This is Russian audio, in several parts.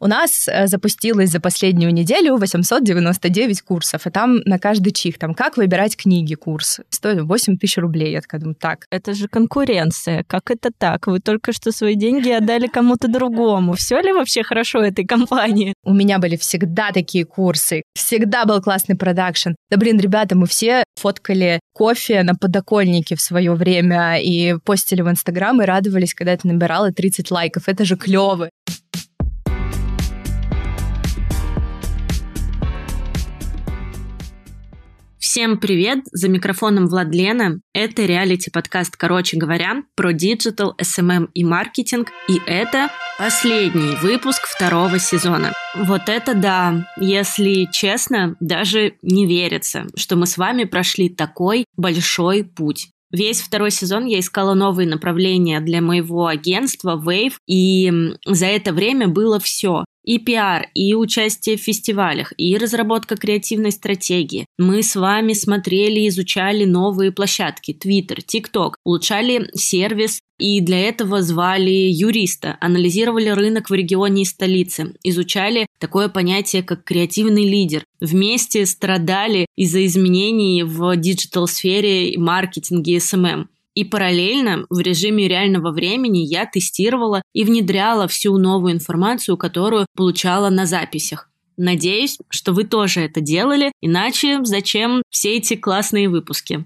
У нас э, запустилось за последнюю неделю 899 курсов, и там на каждый чих, там как выбирать книги курс, стоит 8 тысяч рублей. Я такая думаю, так. Это же конкуренция. Как это так? Вы только что свои деньги отдали кому-то другому. Все ли вообще хорошо этой компании? У меня были всегда такие курсы, всегда был классный продакшн. Да блин, ребята, мы все фоткали кофе на подоконнике в свое время и постили в Инстаграм и радовались, когда это набирало 30 лайков. Это же клево. Всем привет! За микрофоном Владлена. Это реалити-подкаст «Короче говоря» про digital, SMM и маркетинг. И это последний выпуск второго сезона. Вот это да! Если честно, даже не верится, что мы с вами прошли такой большой путь. Весь второй сезон я искала новые направления для моего агентства Wave, и за это время было все и пиар, и участие в фестивалях, и разработка креативной стратегии. Мы с вами смотрели, изучали новые площадки, Twitter, TikTok, улучшали сервис, и для этого звали юриста, анализировали рынок в регионе и столице, изучали такое понятие, как креативный лидер. Вместе страдали из-за изменений в digital-сфере, маркетинге, SMM. И параллельно в режиме реального времени я тестировала и внедряла всю новую информацию, которую получала на записях. Надеюсь, что вы тоже это делали, иначе зачем все эти классные выпуски?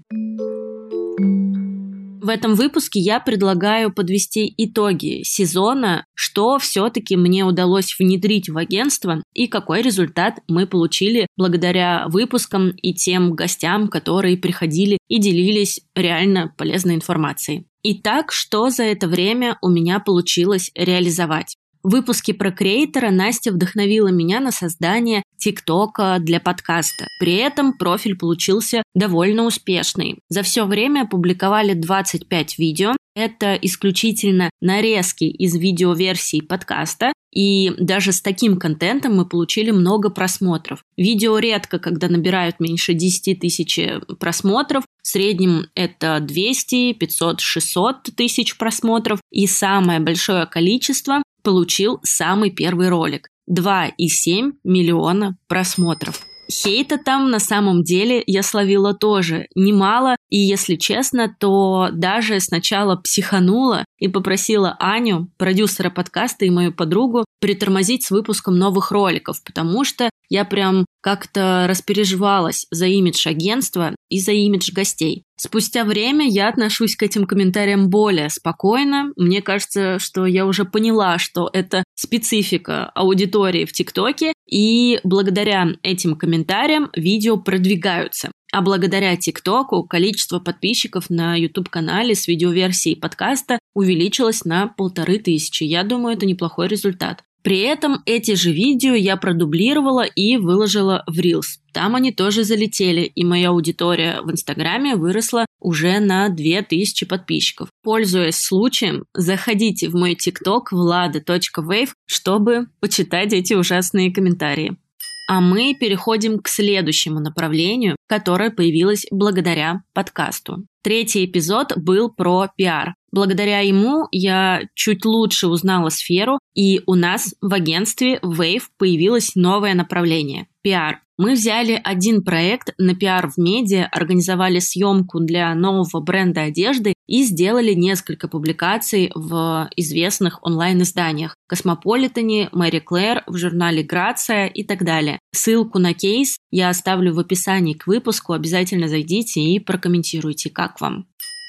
В этом выпуске я предлагаю подвести итоги сезона, что все-таки мне удалось внедрить в агентство и какой результат мы получили благодаря выпускам и тем гостям, которые приходили и делились реально полезной информацией. Итак, что за это время у меня получилось реализовать? В выпуске про креатора Настя вдохновила меня на создание ТикТока для подкаста. При этом профиль получился довольно успешный. За все время опубликовали 25 видео. Это исключительно нарезки из видеоверсий подкаста, и даже с таким контентом мы получили много просмотров. Видео редко, когда набирают меньше 10 тысяч просмотров. В среднем это 200, 500, 600 тысяч просмотров. И самое большое количество получил самый первый ролик. 2,7 миллиона просмотров. Хейта там на самом деле я словила тоже немало, и если честно, то даже сначала психанула и попросила Аню, продюсера подкаста и мою подругу, притормозить с выпуском новых роликов, потому что я прям как-то распереживалась за имидж агентства и за имидж гостей. Спустя время я отношусь к этим комментариям более спокойно. Мне кажется, что я уже поняла, что это специфика аудитории в ТикТоке, и благодаря этим комментариям видео продвигаются. А благодаря ТикТоку количество подписчиков на YouTube-канале с видеоверсией подкаста увеличилось на полторы тысячи. Я думаю, это неплохой результат. При этом эти же видео я продублировала и выложила в Reels. Там они тоже залетели, и моя аудитория в Инстаграме выросла уже на 2000 подписчиков. Пользуясь случаем, заходите в мой ТикТок влада.wave, чтобы почитать эти ужасные комментарии. А мы переходим к следующему направлению, которое появилось благодаря подкасту. Третий эпизод был про пиар. Благодаря ему я чуть лучше узнала сферу, и у нас в агентстве Wave появилось новое направление – пиар. Мы взяли один проект на пиар в медиа, организовали съемку для нового бренда одежды и сделали несколько публикаций в известных онлайн-изданиях Космополитене, Мэри Клэр, в журнале Грация и так далее. Ссылку на кейс я оставлю в описании к выпуску, обязательно зайдите и прокомментируйте, как вам.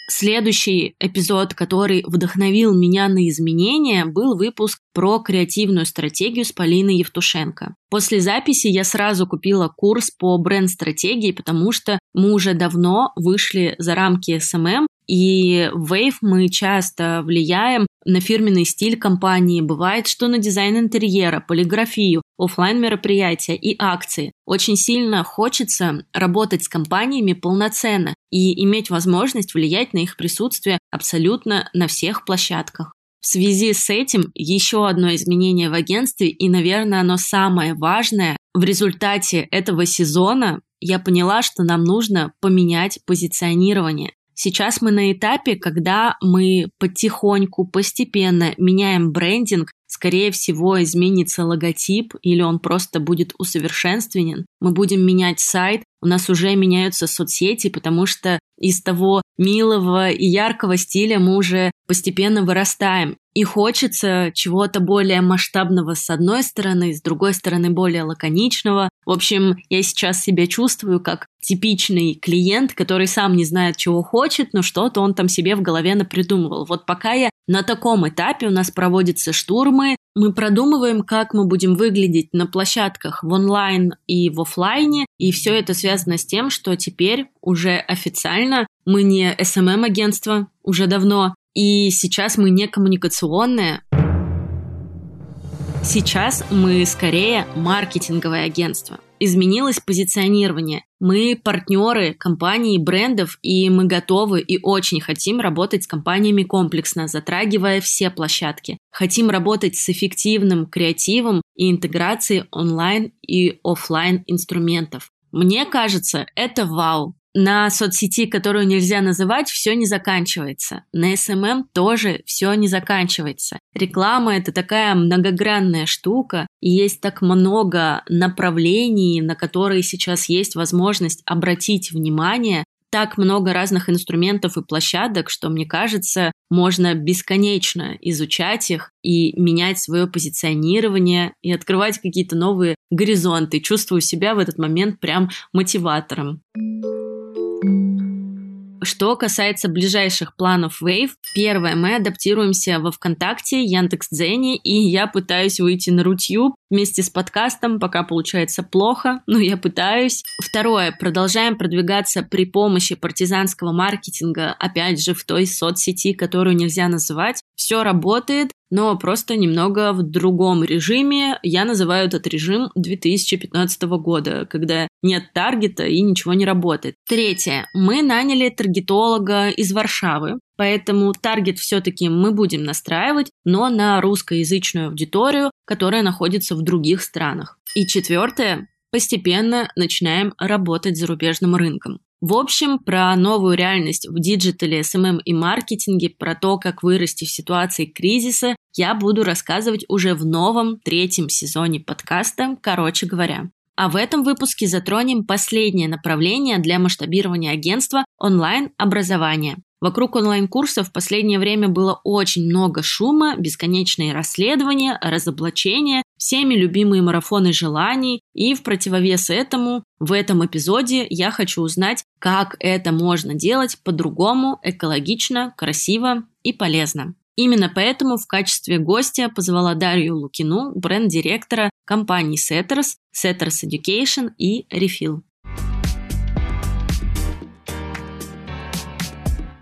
Следующий эпизод, который вдохновил меня на изменения, был выпуск про креативную стратегию с Полиной Евтушенко. После записи я сразу купила курс по бренд-стратегии, потому что мы уже давно вышли за рамки SMM и в Wave мы часто влияем на фирменный стиль компании. Бывает, что на дизайн интерьера, полиграфию, офлайн мероприятия и акции. Очень сильно хочется работать с компаниями полноценно и иметь возможность влиять на их присутствие абсолютно на всех площадках. В связи с этим еще одно изменение в агентстве, и, наверное, оно самое важное, в результате этого сезона я поняла, что нам нужно поменять позиционирование. Сейчас мы на этапе, когда мы потихоньку, постепенно меняем брендинг скорее всего, изменится логотип или он просто будет усовершенствован. Мы будем менять сайт, у нас уже меняются соцсети, потому что из того милого и яркого стиля мы уже постепенно вырастаем. И хочется чего-то более масштабного с одной стороны, с другой стороны более лаконичного. В общем, я сейчас себя чувствую как типичный клиент, который сам не знает, чего хочет, но что-то он там себе в голове напридумывал. Вот пока я на таком этапе, у нас проводятся штурмы, мы продумываем, как мы будем выглядеть на площадках в онлайн и в офлайне, и все это связано с тем, что теперь уже официально мы не SMM-агентство уже давно, и сейчас мы не коммуникационное. Сейчас мы скорее маркетинговое агентство. Изменилось позиционирование. Мы партнеры компаний, брендов, и мы готовы и очень хотим работать с компаниями комплексно, затрагивая все площадки. Хотим работать с эффективным креативом и интеграцией онлайн и офлайн инструментов. Мне кажется, это вау. На соцсети, которую нельзя называть, все не заканчивается. На SMM тоже все не заканчивается. Реклама это такая многогранная штука, и есть так много направлений, на которые сейчас есть возможность обратить внимание, так много разных инструментов и площадок, что, мне кажется, можно бесконечно изучать их и менять свое позиционирование и открывать какие-то новые горизонты. Чувствую себя в этот момент прям мотиватором. Что касается ближайших планов Wave, первое, мы адаптируемся во ВКонтакте, Яндекс.Дзене, и я пытаюсь выйти на Рутюб вместе с подкастом, пока получается плохо, но я пытаюсь. Второе, продолжаем продвигаться при помощи партизанского маркетинга, опять же, в той соцсети, которую нельзя называть. Все работает, но просто немного в другом режиме. Я называю этот режим 2015 года, когда нет таргета и ничего не работает. Третье. Мы наняли таргетолога из Варшавы, поэтому таргет все-таки мы будем настраивать, но на русскоязычную аудиторию, которая находится в других странах. И четвертое. Постепенно начинаем работать с зарубежным рынком. В общем, про новую реальность в диджитале, SMM и маркетинге, про то, как вырасти в ситуации кризиса, я буду рассказывать уже в новом третьем сезоне подкаста «Короче говоря». А в этом выпуске затронем последнее направление для масштабирования агентства – онлайн-образование. Вокруг онлайн-курсов в последнее время было очень много шума, бесконечные расследования, разоблачения, всеми любимые марафоны желаний. И в противовес этому в этом эпизоде я хочу узнать, как это можно делать по-другому, экологично, красиво и полезно. Именно поэтому в качестве гостя позвала Дарью Лукину, бренд-директора компаний Setters, Setters Education и Refill.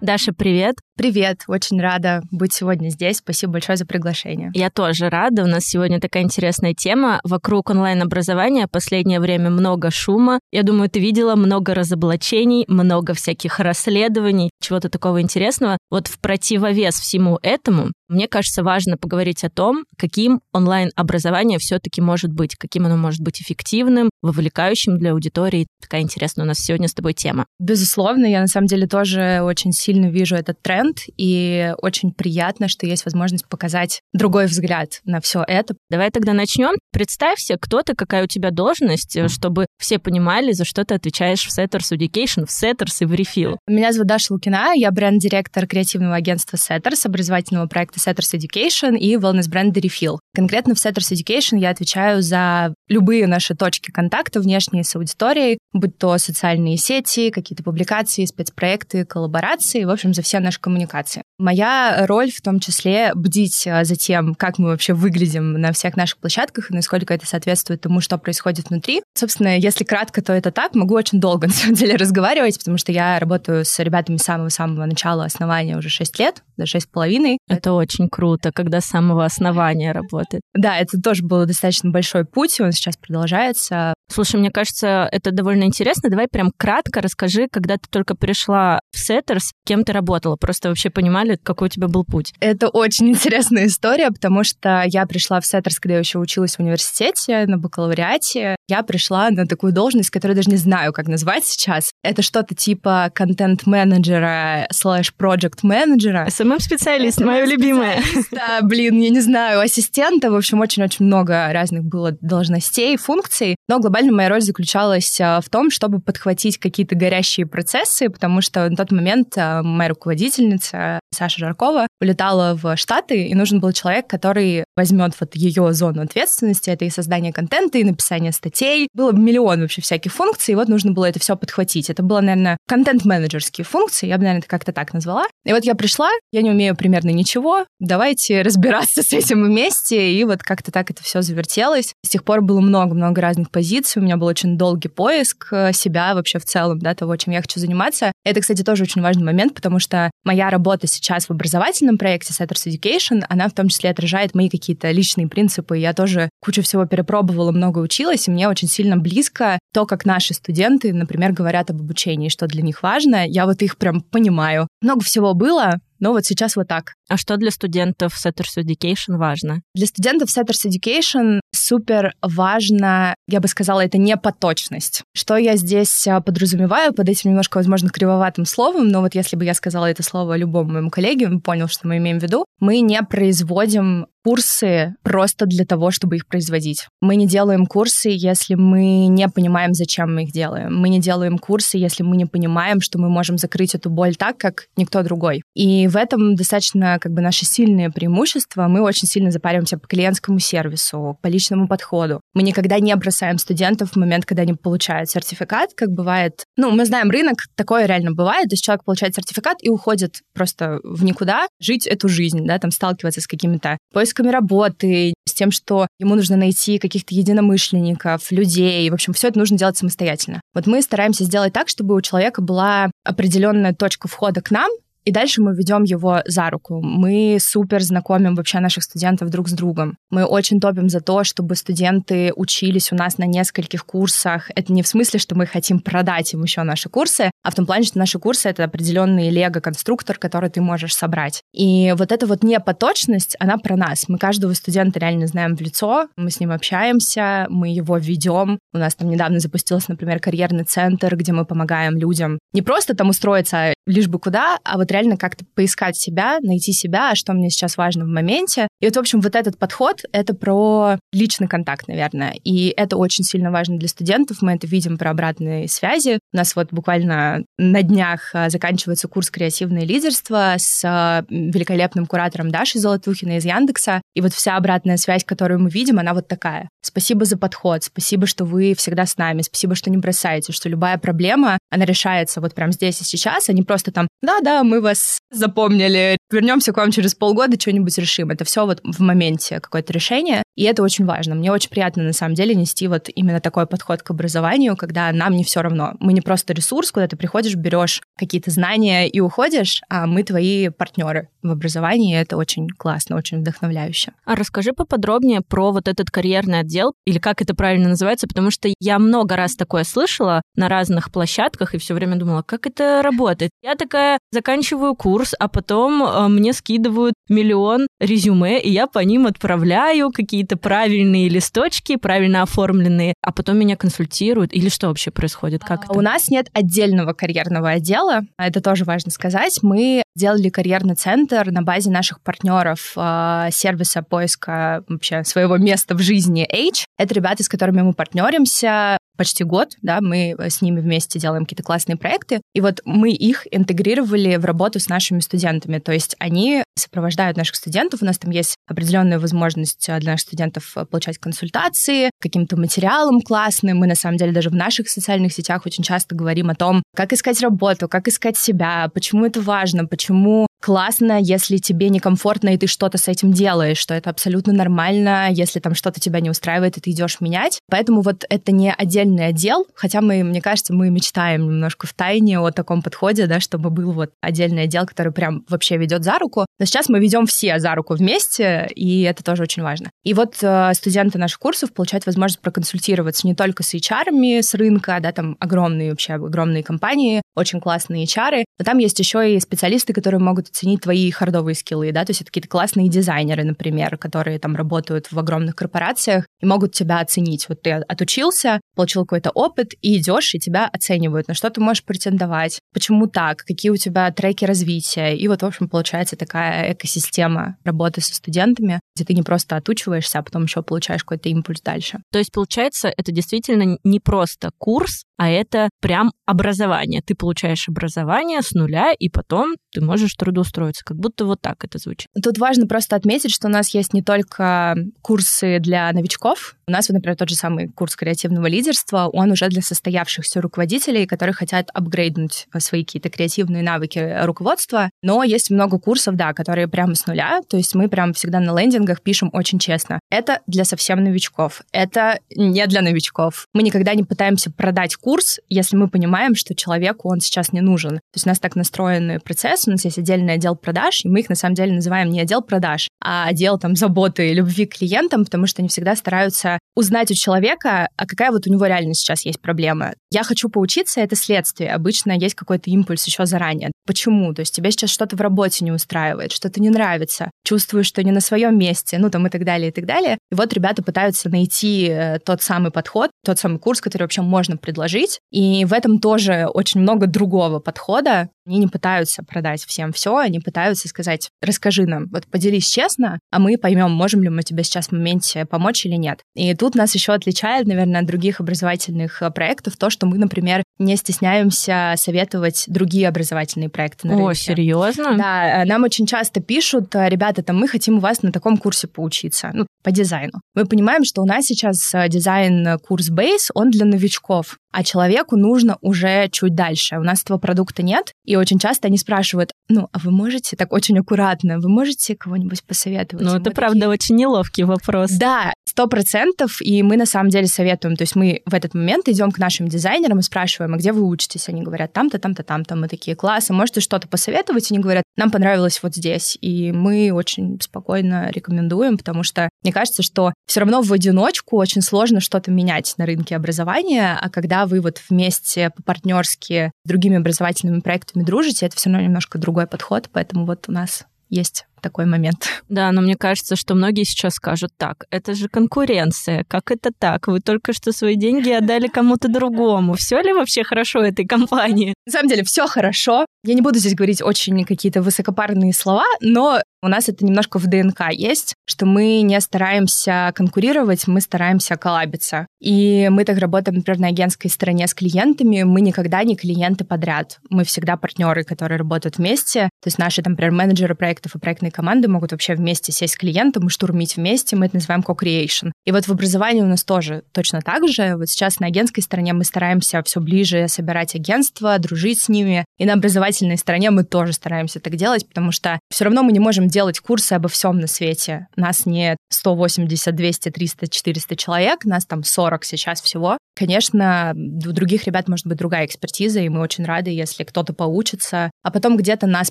Даша, привет. Привет, очень рада быть сегодня здесь. Спасибо большое за приглашение. Я тоже рада. У нас сегодня такая интересная тема. Вокруг онлайн-образования последнее время много шума. Я думаю, ты видела много разоблачений, много всяких расследований, чего-то такого интересного. Вот в противовес всему этому, мне кажется, важно поговорить о том, каким онлайн-образование все-таки может быть, каким оно может быть эффективным, вовлекающим для аудитории. Такая интересная у нас сегодня с тобой тема. Безусловно, я на самом деле тоже очень сильно вижу этот тренд и очень приятно, что есть возможность показать другой взгляд на все это. Давай тогда начнем. Представься, кто ты, какая у тебя должность, чтобы все понимали, за что ты отвечаешь в Setters Education, в Setters и в Refill. Меня зовут Даша Лукина, я бренд-директор креативного агентства Setters, образовательного проекта Setters Education и wellness-бренда Refill. Конкретно в Setters Education я отвечаю за любые наши точки контакта внешние с аудиторией, будь то социальные сети, какие-то публикации, спецпроекты, коллаборации, в общем, за все наши коммуникации. Моя роль в том числе бдить э, за тем, как мы вообще выглядим на всех наших площадках и насколько это соответствует тому, что происходит внутри. Собственно, если кратко, то это так. Могу очень долго, на самом деле, разговаривать, потому что я работаю с ребятами с самого-самого начала основания уже 6 лет, даже 6,5. Это очень круто, когда с самого основания работает. Да, это тоже был достаточно большой путь, он сейчас продолжается. Слушай, мне кажется, это довольно интересно. Давай прям кратко расскажи, когда ты только пришла в Setters, кем ты работала, просто вообще понимали, какой у тебя был путь. Это очень интересная история, потому что я пришла в Setters, когда я еще училась в университете на бакалавриате. Я пришла на такую должность, которую даже не знаю, как назвать сейчас. Это что-то типа контент-менеджера слэш проект менеджера SMM-специалист, мое любимое. Да, блин, я не знаю, ассистента. В общем, очень-очень много разных было должностей, функций. Но глобально моя роль заключалась а, в том, чтобы подхватить какие-то горящие процессы, потому что на тот момент а, моя руководительница Саша Жаркова улетала в Штаты, и нужен был человек, который возьмет вот ее зону ответственности. Это и создание контента, и написание статей. Было миллион вообще всяких функций, и вот нужно было это все подхватить. Это было, наверное, контент-менеджерские функции, я бы, наверное, это как-то так назвала. И вот я пришла, я не умею примерно ничего, давайте разбираться с этим вместе, и вот как-то так это все завертелось. С тех пор было много-много разных позиций, у меня был очень долгий поиск э, себя вообще в целом, да, того, чем я хочу заниматься. Это, кстати, тоже очень важный момент, потому что моя работа сейчас в образовательном проекте Setters Education, она в том числе отражает мои какие-то личные принципы. Я тоже кучу всего перепробовала, много училась, и мне очень сильно близко то, как наши студенты, например, говорят об обучении, что для них важно. Я вот их прям понимаю. Много всего было, но вот сейчас вот так. А что для студентов Setters Education важно? Для студентов Setters Education супер важно, я бы сказала, это не поточность. Что я здесь а, подразумеваю под этим немножко, возможно, кривоватым словом, но вот если бы я сказала это слово любому моему коллеге, он понял, что мы имеем в виду, мы не производим курсы просто для того, чтобы их производить. Мы не делаем курсы, если мы не понимаем, зачем мы их делаем. Мы не делаем курсы, если мы не понимаем, что мы можем закрыть эту боль так, как никто другой. И в этом достаточно как бы наше сильное преимущество. Мы очень сильно запариваемся по клиентскому сервису, по личному подходу. Мы никогда не бросаем студентов в момент, когда они получают сертификат, как бывает. Ну, мы знаем рынок, такое реально бывает. То есть человек получает сертификат и уходит просто в никуда жить эту жизнь, да, там сталкиваться с какими-то поисками работы, с тем, что ему нужно найти каких-то единомышленников, людей. В общем, все это нужно делать самостоятельно. Вот мы стараемся сделать так, чтобы у человека была определенная точка входа к нам, и дальше мы ведем его за руку. Мы супер знакомим вообще наших студентов друг с другом. Мы очень топим за то, чтобы студенты учились у нас на нескольких курсах. Это не в смысле, что мы хотим продать им еще наши курсы, а в том плане, что наши курсы — это определенный лего-конструктор, который ты можешь собрать. И вот эта вот непоточность, она про нас. Мы каждого студента реально знаем в лицо, мы с ним общаемся, мы его ведем. У нас там недавно запустился, например, карьерный центр, где мы помогаем людям не просто там устроиться лишь бы куда, а вот реально как-то поискать себя, найти себя, а что мне сейчас важно в моменте. И вот, в общем, вот этот подход — это про личный контакт, наверное. И это очень сильно важно для студентов. Мы это видим про обратные связи. У нас вот буквально на днях а, заканчивается курс «Креативное лидерство» с а, великолепным куратором Дашей Золотухиной из Яндекса. И вот вся обратная связь, которую мы видим, она вот такая. Спасибо за подход, спасибо, что вы всегда с нами, спасибо, что не бросаете, что любая проблема, она решается вот прямо здесь и сейчас, а не просто там, да-да, мы вас запомнили, вернемся к вам через полгода, что-нибудь решим. Это все вот в моменте какое-то решение, и это очень важно. Мне очень приятно, на самом деле, нести вот именно такой подход к образованию, когда нам не все равно. Мы не просто ресурс, куда ты приходишь, берешь какие-то знания и уходишь, а мы твои партнеры в образовании, и это очень классно, очень вдохновляюще. А расскажи поподробнее про вот этот карьерный отдел, или как это правильно называется, потому что я много раз такое слышала на разных площадках и все время думала, как это работает. Я такая заканчиваю курс, а потом э, мне скидывают миллион резюме, и я по ним отправляю какие-то правильные листочки, правильно оформленные, а потом меня консультируют. Или что вообще происходит? Как а, это? У нас нет отдельного карьерного отдела, это тоже важно сказать. Мы делали карьерный центр на базе наших партнеров э, сервиса поиска вообще своего места в жизни H. Это ребята, с которыми мы партнеримся почти год, да, мы с ними вместе делаем какие-то классные проекты, и вот мы их интегрировали в работу с нашими студентами, то есть они сопровождают наших студентов, у нас там есть определенная возможность для наших студентов получать консультации, каким-то материалом классным, мы на самом деле даже в наших социальных сетях очень часто говорим о том, как искать работу, как искать себя, почему это важно, почему классно, если тебе некомфортно, и ты что-то с этим делаешь, что это абсолютно нормально, если там что-то тебя не устраивает, и ты идешь менять. Поэтому вот это не отдельный отдел, хотя мы, мне кажется, мы мечтаем немножко в тайне о таком подходе, да, чтобы был вот отдельный отдел, который прям вообще ведет за руку. Но сейчас мы ведем все за руку вместе, и это тоже очень важно. И вот э, студенты наших курсов получают возможность проконсультироваться не только с HR, с рынка, да, там огромные вообще, огромные компании, очень классные HR, но там есть еще и специалисты, которые могут оценить твои хардовые скиллы, да, то есть это какие-то классные дизайнеры, например, которые там работают в огромных корпорациях и могут тебя оценить. Вот ты отучился, получил какой-то опыт, и идешь, и тебя оценивают, на что ты можешь претендовать, почему так, какие у тебя треки развития. И вот, в общем, получается такая экосистема работы со студентами, где ты не просто отучиваешься, а потом еще получаешь какой-то импульс дальше. То есть, получается, это действительно не просто курс, а это прям образование. Ты получаешь образование с нуля, и потом ты можешь трудоустроиться. Как будто вот так это звучит. Тут важно просто отметить, что у нас есть не только курсы для новичков. У нас, вот, например, тот же самый курс креативного лидерства, он уже для состоявшихся руководителей, которые хотят апгрейднуть свои какие-то креативные навыки руководства. Но есть много курсов, да, которые прямо с нуля. То есть мы прям всегда на лендингах пишем очень честно. Это для совсем новичков. Это не для новичков. Мы никогда не пытаемся продать курс, если мы понимаем, что человеку он сейчас не нужен. То есть у нас так настроенный процесс, у нас есть отдельный отдел продаж, и мы их на самом деле называем не отдел продаж, а отдел там заботы и любви к клиентам, потому что они всегда стараются узнать у человека, а какая вот у него реально сейчас есть проблема. Я хочу поучиться, это следствие. Обычно есть какой-то импульс еще заранее. Почему? То есть тебе сейчас что-то в работе не устраивает, что-то не нравится, чувствуешь, что не на своем месте, ну там и так далее, и так далее. И вот ребята пытаются найти э, тот самый подход, тот самый курс, который вообще можно предложить. И в этом тоже очень много другого подхода. Они не пытаются продать всем все, они пытаются сказать, расскажи нам, вот поделись честно, а мы поймем, можем ли мы тебе сейчас в моменте помочь или нет. И тут нас еще отличает, наверное, от других образовательных э, проектов то, что мы, например, не стесняемся советовать другие образовательные проекты на рынке. О, серьезно? Да, э, нам очень часто пишут, э, ребята, там, мы хотим у вас на таком курсе поучиться, ну, по дизайну. Мы понимаем, что у нас сейчас дизайн-курс Base, он для новичков, а человеку нужно уже чуть дальше. У нас этого продукта нет, и очень часто они спрашивают, ну, а вы можете так очень аккуратно, вы можете кого-нибудь посоветовать? Ну, это, правда, очень неловкий вопрос. Да, сто процентов, и мы на самом деле советуем, то есть мы в этот момент идем к нашим дизайнерам и спрашиваем, а где вы учитесь? Они говорят, там-то, там-то, там-то. Мы такие, классы, можете что-то посоветовать? Они говорят, нам понравилось вот здесь. И мы очень спокойно рекомендуем, потому что мне кажется, что все равно в одиночку очень сложно что-то менять на рынке образования, а когда вы вот вместе по-партнерски с другими образовательными проектами дружите, это все равно немножко другой подход, поэтому вот у нас есть такой момент. Да, но мне кажется, что многие сейчас скажут так, это же конкуренция, как это так? Вы только что свои деньги отдали кому-то другому. Все ли вообще хорошо этой компании? На самом деле, все хорошо. Я не буду здесь говорить очень какие-то высокопарные слова, но у нас это немножко в ДНК есть, что мы не стараемся конкурировать, мы стараемся коллабиться. И мы так работаем, например, на агентской стороне с клиентами. Мы никогда не клиенты подряд. Мы всегда партнеры, которые работают вместе. То есть наши, там, например, менеджеры проектов и проектные команды могут вообще вместе сесть с клиентом и штурмить вместе. Мы это называем co-creation. И вот в образовании у нас тоже точно так же. Вот сейчас на агентской стороне мы стараемся все ближе собирать агентства, дружить с ними. И на образовательной стороне мы тоже стараемся так делать, потому что все равно мы не можем делать курсы обо всем на свете. Нас не 180, 200, 300, 400 человек, нас там 40 сейчас всего. Конечно, у других ребят может быть другая экспертиза, и мы очень рады, если кто-то поучится, а потом где-то нас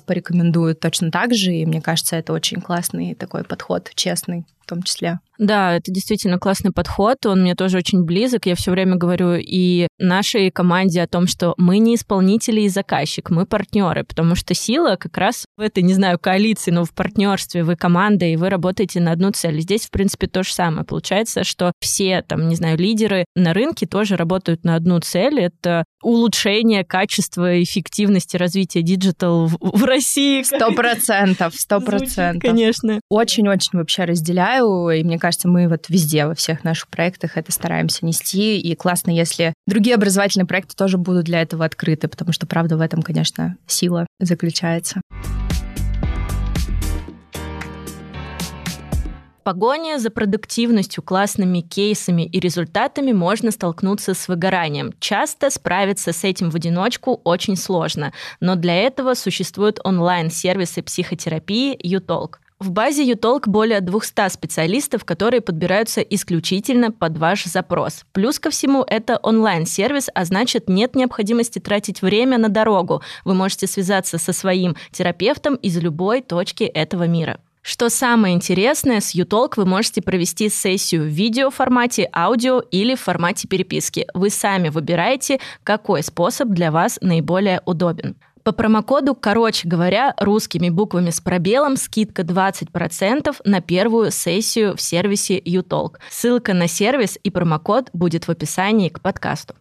порекомендуют точно так же, и мне кажется, это очень классный такой подход, честный в том числе. Да, это действительно классный подход, он мне тоже очень близок. Я все время говорю и нашей команде о том, что мы не исполнители и заказчик, мы партнеры, потому что сила как раз в этой, не знаю, коалиции, но в партнерстве, вы команда, и вы работаете на одну цель. Здесь, в принципе, то же самое. Получается, что все, там, не знаю, лидеры на рынке тоже работают на одну цель. Это улучшение качества, эффективности развития digital в, в России. Сто процентов, сто процентов. Конечно. Очень-очень вообще разделяю, и мне кажется, мы вот везде, во всех наших проектах это стараемся нести, и классно, если другие образовательные проекты тоже будут для этого открыты, потому что, правда, в этом, конечно, сила заключается. погоне за продуктивностью, классными кейсами и результатами можно столкнуться с выгоранием. Часто справиться с этим в одиночку очень сложно, но для этого существуют онлайн-сервисы психотерапии «Ютолк». В базе Ютолк более 200 специалистов, которые подбираются исключительно под ваш запрос. Плюс ко всему, это онлайн-сервис, а значит, нет необходимости тратить время на дорогу. Вы можете связаться со своим терапевтом из любой точки этого мира. Что самое интересное, с Ютолк вы можете провести сессию в видеоформате, аудио или в формате переписки. Вы сами выбираете, какой способ для вас наиболее удобен. По промокоду, короче говоря, русскими буквами с пробелом скидка 20% на первую сессию в сервисе uTalk. Ссылка на сервис и промокод будет в описании к подкасту.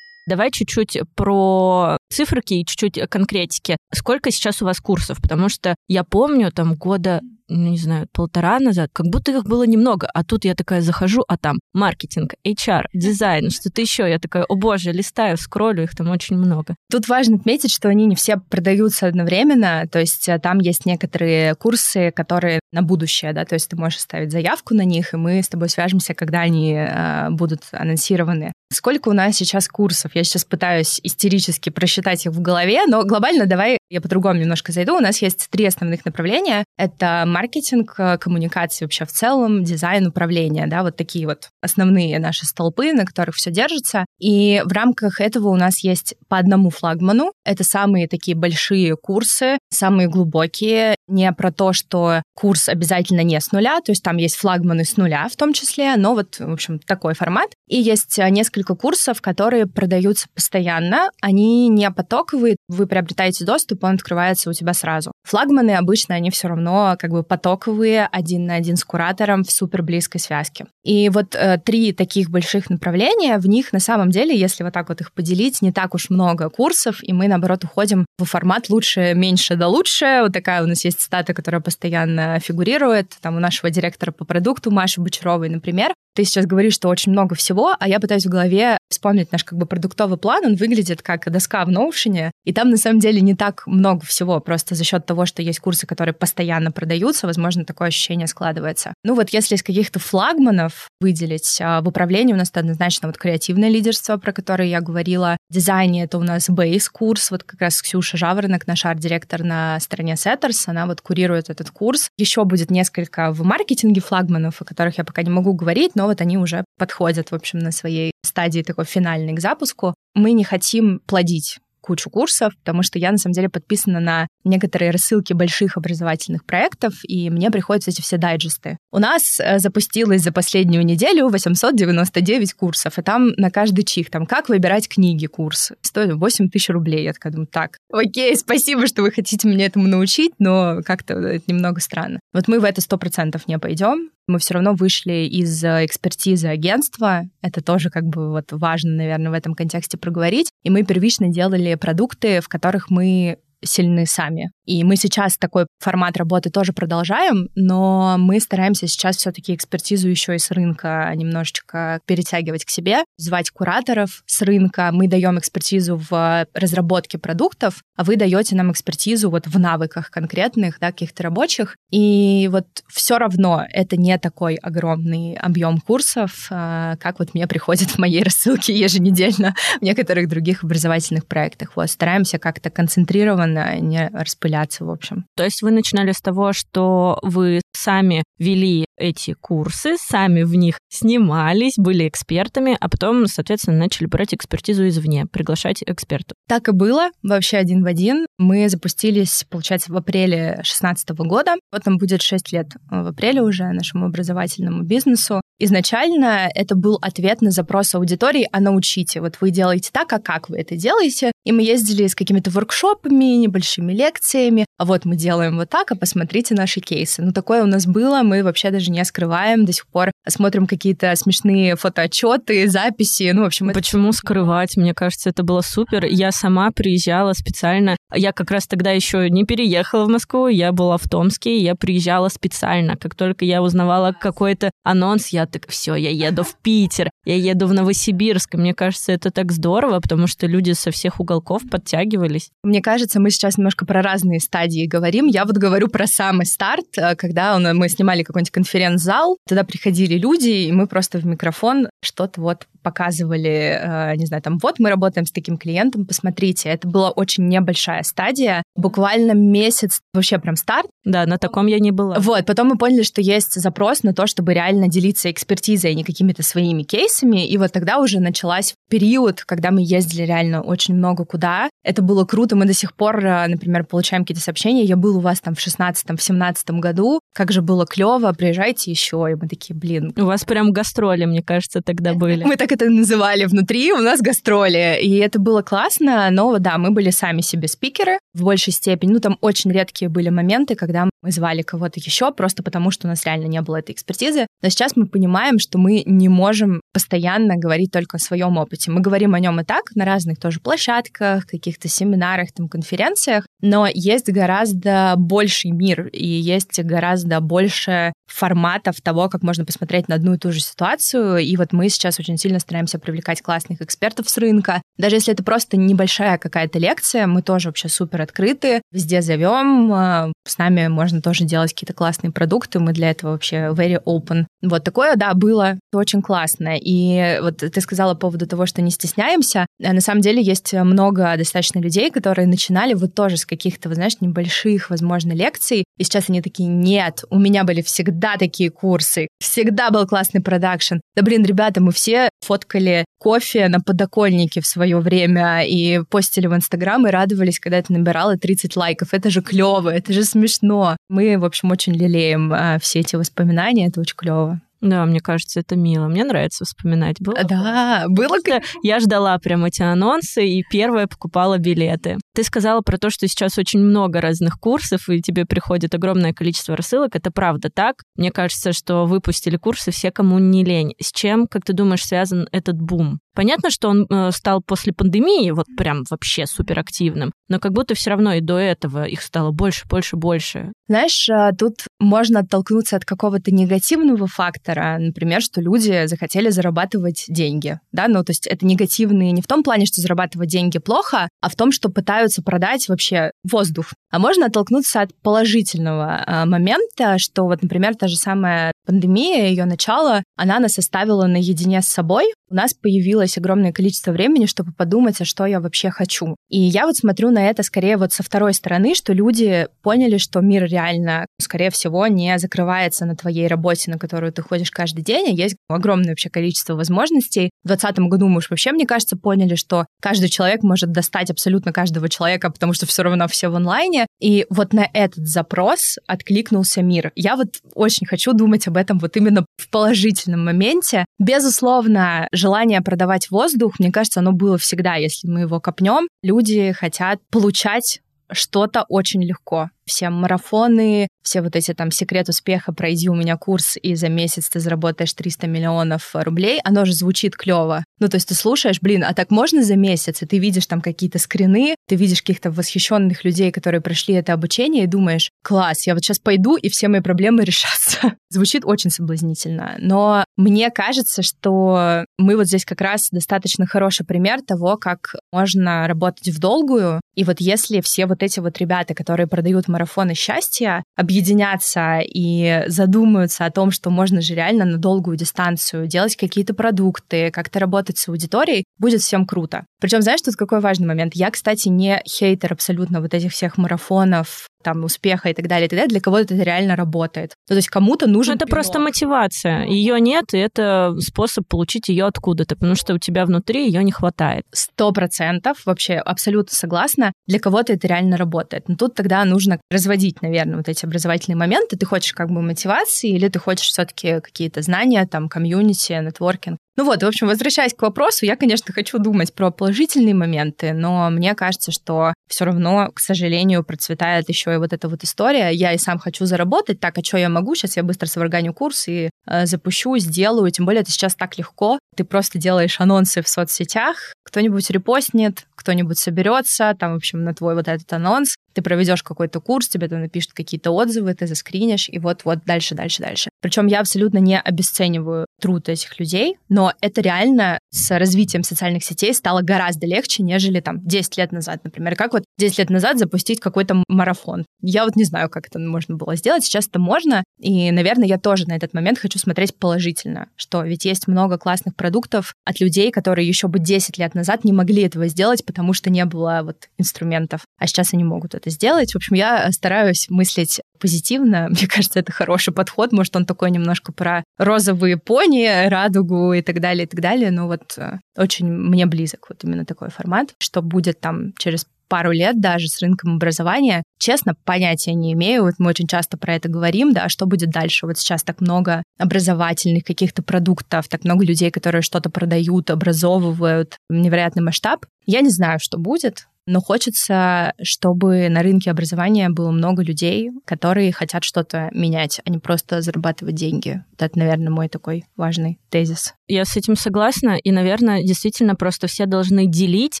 Давай чуть-чуть про циферки и чуть-чуть конкретики. Сколько сейчас у вас курсов? Потому что я помню, там года ну, не знаю, полтора назад, как будто их было немного, а тут я такая захожу, а там маркетинг, HR, дизайн, что-то еще. Я такая, о боже, листаю, скроллю, их там очень много. Тут важно отметить, что они не все продаются одновременно, то есть э, там есть некоторые курсы, которые на будущее, да, то есть ты можешь оставить заявку на них, и мы с тобой свяжемся, когда они э, будут анонсированы. Сколько у нас сейчас курсов? Я сейчас пытаюсь истерически просчитать их в голове, но глобально давай я по-другому немножко зайду. У нас есть три основных направления. Это маркетинг, э, коммуникации вообще в целом, дизайн, управление, да, вот такие вот основные наши столпы, на которых все держится. И в рамках этого у нас есть по одному флагману. Это самые такие большие курсы, самые глубокие, не про то, что курс обязательно не с нуля, то есть там есть флагманы с нуля в том числе, но вот, в общем, такой формат. И есть э, несколько курсов, которые продаются постоянно, они не потоковые, вы приобретаете доступ, он открывается у тебя сразу. Флагманы обычно, они все равно как бы потоковые, один на один с куратором в супер близкой связке. И вот э, три таких больших направления, в них на самом деле, если вот так вот их поделить, не так уж много курсов, и мы, наоборот, уходим в формат лучше, меньше да лучше. Вот такая у нас есть цитата, которая постоянно фигурирует, там у нашего директора по продукту Маши Бочаровой, например. Ты сейчас говоришь, что очень много всего, а я пытаюсь в голове вспомнить наш как бы продуктовый план. Он выглядит как доска в Notion, и там на самом деле не так много всего, просто за счет того, что есть курсы, которые постоянно продаются, возможно, такое ощущение складывается. Ну вот если из каких-то флагманов выделить, а, в управлении у нас однозначно вот креативное лидерство, про которое я говорила. Дизайне это у нас бейс-курс, вот как раз Ксюша Жаворонок, наш арт-директор на стороне Setters, она вот курирует этот курс. Еще будет несколько в маркетинге флагманов, о которых я пока не могу говорить, но вот они уже подходят, в общем, на своей стадии такой финальной к запуску. Мы не хотим плодить кучу курсов, потому что я, на самом деле, подписана на некоторые рассылки больших образовательных проектов, и мне приходятся эти все дайджесты. У нас э, запустилось за последнюю неделю 899 курсов, и там на каждый чих, там, как выбирать книги курс, стоит 8 тысяч рублей. Я такая думаю, так, окей, спасибо, что вы хотите меня этому научить, но как-то это немного странно. Вот мы в это 100% не пойдем, мы все равно вышли из э, экспертизы агентства. Это тоже как бы вот важно, наверное, в этом контексте проговорить. И мы первично делали продукты, в которых мы сильны сами. И мы сейчас такой формат работы тоже продолжаем, но мы стараемся сейчас все-таки экспертизу еще и с рынка немножечко перетягивать к себе, звать кураторов с рынка. Мы даем экспертизу в разработке продуктов, а вы даете нам экспертизу вот в навыках конкретных, да, каких-то рабочих. И вот все равно это не такой огромный объем курсов, а, как вот мне приходит в моей рассылке еженедельно в некоторых других образовательных проектах. Вот стараемся как-то концентрированно постоянно не распыляться, в общем. То есть вы начинали с того, что вы сами вели эти курсы, сами в них снимались, были экспертами, а потом, соответственно, начали брать экспертизу извне, приглашать экспертов. Так и было, вообще один в один. Мы запустились, получается, в апреле 2016 года. Вот нам будет 6 лет в апреле уже нашему образовательному бизнесу. Изначально это был ответ на запрос аудитории, а научите. Вот вы делаете так, а как вы это делаете? И мы ездили с какими-то воркшопами, небольшими лекциями. А вот мы делаем вот так, а посмотрите наши кейсы. Ну, такое у нас было, мы вообще даже не скрываем до сих пор. Смотрим какие-то смешные фотоотчеты, записи. Ну, в общем, Почему это... скрывать? Мне кажется, это было супер. Я сама приезжала специально. Я как раз тогда еще не переехала в Москву, я была в Томске, я приезжала специально. Как только я узнавала какой-то анонс, я так, все, я еду в Питер, я еду в Новосибирск. мне кажется, это так здорово, потому что люди со всех уголков подтягивались. Мне кажется, мы сейчас немножко про разные стадии говорим. Я вот говорю про самый старт, э, когда мы снимали какой-нибудь конференц-зал, туда приходили люди, и мы просто в микрофон что-то вот показывали, э, не знаю, там, вот мы работаем с таким клиентом, посмотрите. Это была очень небольшая стадия, буквально месяц, вообще прям старт. Да, на таком я не была. Вот, потом мы поняли, что есть запрос на то, чтобы реально делиться экспертизой, а не какими-то своими кейсами, и вот тогда уже началась период, когда мы ездили реально очень много куда. Это было круто, мы до сих пор, э, например, получаем какие-то сообщения, я был у вас там в 16-м, в 17 году, как же было клево, приезжайте еще, и мы такие, блин. У вас прям гастроли, мне кажется, тогда были. Мы так так это называли внутри, у нас гастроли. И это было классно, но да, мы были сами себе спикеры в большей степени. Ну, там очень редкие были моменты, когда мы звали кого-то еще, просто потому что у нас реально не было этой экспертизы. Но сейчас мы понимаем, что мы не можем постоянно говорить только о своем опыте. Мы говорим о нем и так на разных тоже площадках, каких-то семинарах, там, конференциях, но есть гораздо больший мир, и есть гораздо больше форматов того, как можно посмотреть на одну и ту же ситуацию. И вот мы сейчас очень сильно стараемся привлекать классных экспертов с рынка. Даже если это просто небольшая какая-то лекция, мы тоже вообще супер открыты, везде зовем, а, с нами можно тоже делать какие-то классные продукты, мы для этого вообще very open. Вот такое, да, было очень классно. И вот ты сказала по поводу того, что не стесняемся. А на самом деле есть много достаточно людей, которые начинали вот тоже с каких-то, знаешь, небольших, возможно, лекций, и сейчас они такие, нет, у меня были всегда такие курсы, всегда был классный продакшн. Да блин, ребята, мы все фоткали кофе на подоконнике в свое время и постили в Инстаграм и радовались, когда это набирало 30 лайков. Это же клево, это же смешно. Мы, в общем, очень лелеем а, все эти воспоминания, это очень клево. Да, мне кажется, это мило. Мне нравится вспоминать. Было да, было. Я ждала прям эти анонсы и первая покупала билеты. Ты сказала про то, что сейчас очень много разных курсов, и тебе приходит огромное количество рассылок. Это правда так. Мне кажется, что выпустили курсы все, кому не лень. С чем, как ты думаешь, связан этот бум? Понятно, что он э, стал после пандемии вот прям вообще суперактивным, но как будто все равно и до этого их стало больше, больше, больше. Знаешь, э, тут можно оттолкнуться от какого-то негативного фактора, например, что люди захотели зарабатывать деньги, да, ну то есть это негативные не в том плане, что зарабатывать деньги плохо, а в том, что пытаются продать вообще воздух. А можно оттолкнуться от положительного э, момента, что вот, например, та же самая пандемия, ее начало, она нас оставила наедине с собой, у нас появилось огромное количество времени, чтобы подумать, а что я вообще хочу. И я вот смотрю на это скорее вот со второй стороны, что люди поняли, что мир реально, скорее всего, не закрывается на твоей работе, на которую ты ходишь каждый день, а есть огромное вообще количество возможностей. В 2020 году мы уж вообще, мне кажется, поняли, что каждый человек может достать абсолютно каждого человека, потому что все равно все в онлайне. И вот на этот запрос откликнулся мир. Я вот очень хочу думать об этом вот именно в положительном моменте. Безусловно, желание продавать воздух, мне кажется, оно было всегда, если мы его копнем. Люди хотят получать что-то очень легко все марафоны, все вот эти там секрет успеха, пройди у меня курс, и за месяц ты заработаешь 300 миллионов рублей, оно же звучит клево. Ну, то есть ты слушаешь, блин, а так можно за месяц? И ты видишь там какие-то скрины, ты видишь каких-то восхищенных людей, которые прошли это обучение, и думаешь, класс, я вот сейчас пойду, и все мои проблемы решатся. Звучит очень соблазнительно. Но мне кажется, что мы вот здесь как раз достаточно хороший пример того, как можно работать в долгую. И вот если все вот эти вот ребята, которые продают марафон, марафоны счастья объединятся и задумаются о том, что можно же реально на долгую дистанцию делать какие-то продукты, как-то работать с аудиторией, будет всем круто. Причем, знаешь, тут какой важный момент? Я, кстати, не хейтер абсолютно вот этих всех марафонов, там, успеха и так далее, и так далее, для кого-то это реально работает. Ну, то есть кому-то нужен... Ну, это просто мотивация. Ее нет, и это способ получить ее откуда-то, потому что у тебя внутри ее не хватает. Сто процентов, вообще абсолютно согласна. Для кого-то это реально работает. Но тут тогда нужно разводить, наверное, вот эти образовательные моменты. Ты хочешь как бы мотивации или ты хочешь все-таки какие-то знания, там, комьюнити, нетворкинг. Ну вот, в общем, возвращаясь к вопросу, я, конечно, хочу думать про положительные моменты, но мне кажется, что все равно, к сожалению, процветает еще и вот эта вот история. Я и сам хочу заработать, так, а что я могу? Сейчас я быстро сварганю курс и э, запущу, сделаю. Тем более это сейчас так легко. Ты просто делаешь анонсы в соцсетях, кто-нибудь репостнет, кто-нибудь соберется, там, в общем, на твой вот этот анонс, ты проведешь какой-то курс, тебе там напишут какие-то отзывы, ты заскринишь, и вот-вот дальше, дальше, дальше. Причем я абсолютно не обесцениваю труд этих людей, но это реально с развитием социальных сетей стало гораздо легче, нежели там 10 лет назад, например. Как вот 10 лет назад запустить какой-то марафон? Я вот не знаю, как это можно было сделать, сейчас это можно, и, наверное, я тоже на этот момент хочу смотреть положительно, что ведь есть много классных продуктов от людей, которые еще бы 10 лет назад не могли этого сделать, потому что не было вот инструментов, а сейчас они могут это сделать. В общем, я стараюсь мыслить позитивно. Мне кажется, это хороший подход. Может, он такой немножко про розовые пони, радугу и так далее, и так далее. Но вот э, очень мне близок вот именно такой формат, что будет там через пару лет даже с рынком образования. Честно, понятия не имею. Вот мы очень часто про это говорим, да, что будет дальше. Вот сейчас так много образовательных каких-то продуктов, так много людей, которые что-то продают, образовывают, невероятный масштаб. Я не знаю, что будет но хочется, чтобы на рынке образования было много людей, которые хотят что-то менять, а не просто зарабатывать деньги. Вот это, наверное, мой такой важный тезис. Я с этим согласна, и, наверное, действительно просто все должны делить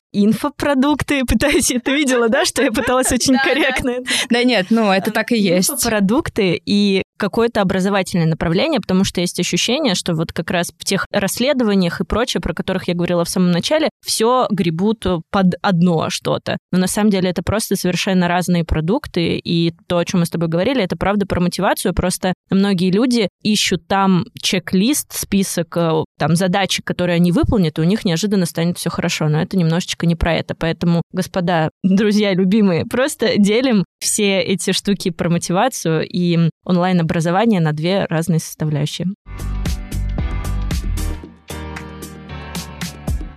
инфопродукты. Пытаюсь, ты видела, да, что я пыталась очень корректно? Да нет, ну это так и есть. Инфопродукты и какое-то образовательное направление, потому что есть ощущение, что вот как раз в тех расследованиях и прочее, про которых я говорила в самом начале, все гребут под одно что-то. Но на самом деле это просто совершенно разные продукты, и то, о чем мы с тобой говорили, это правда про мотивацию, просто многие люди ищут там чек-лист, список э, там задачи, которые они выполнят, и у них неожиданно станет все хорошо. Но это немножечко не про это. Поэтому, господа, друзья, любимые, просто делим все эти штуки про мотивацию и онлайн образование на две разные составляющие.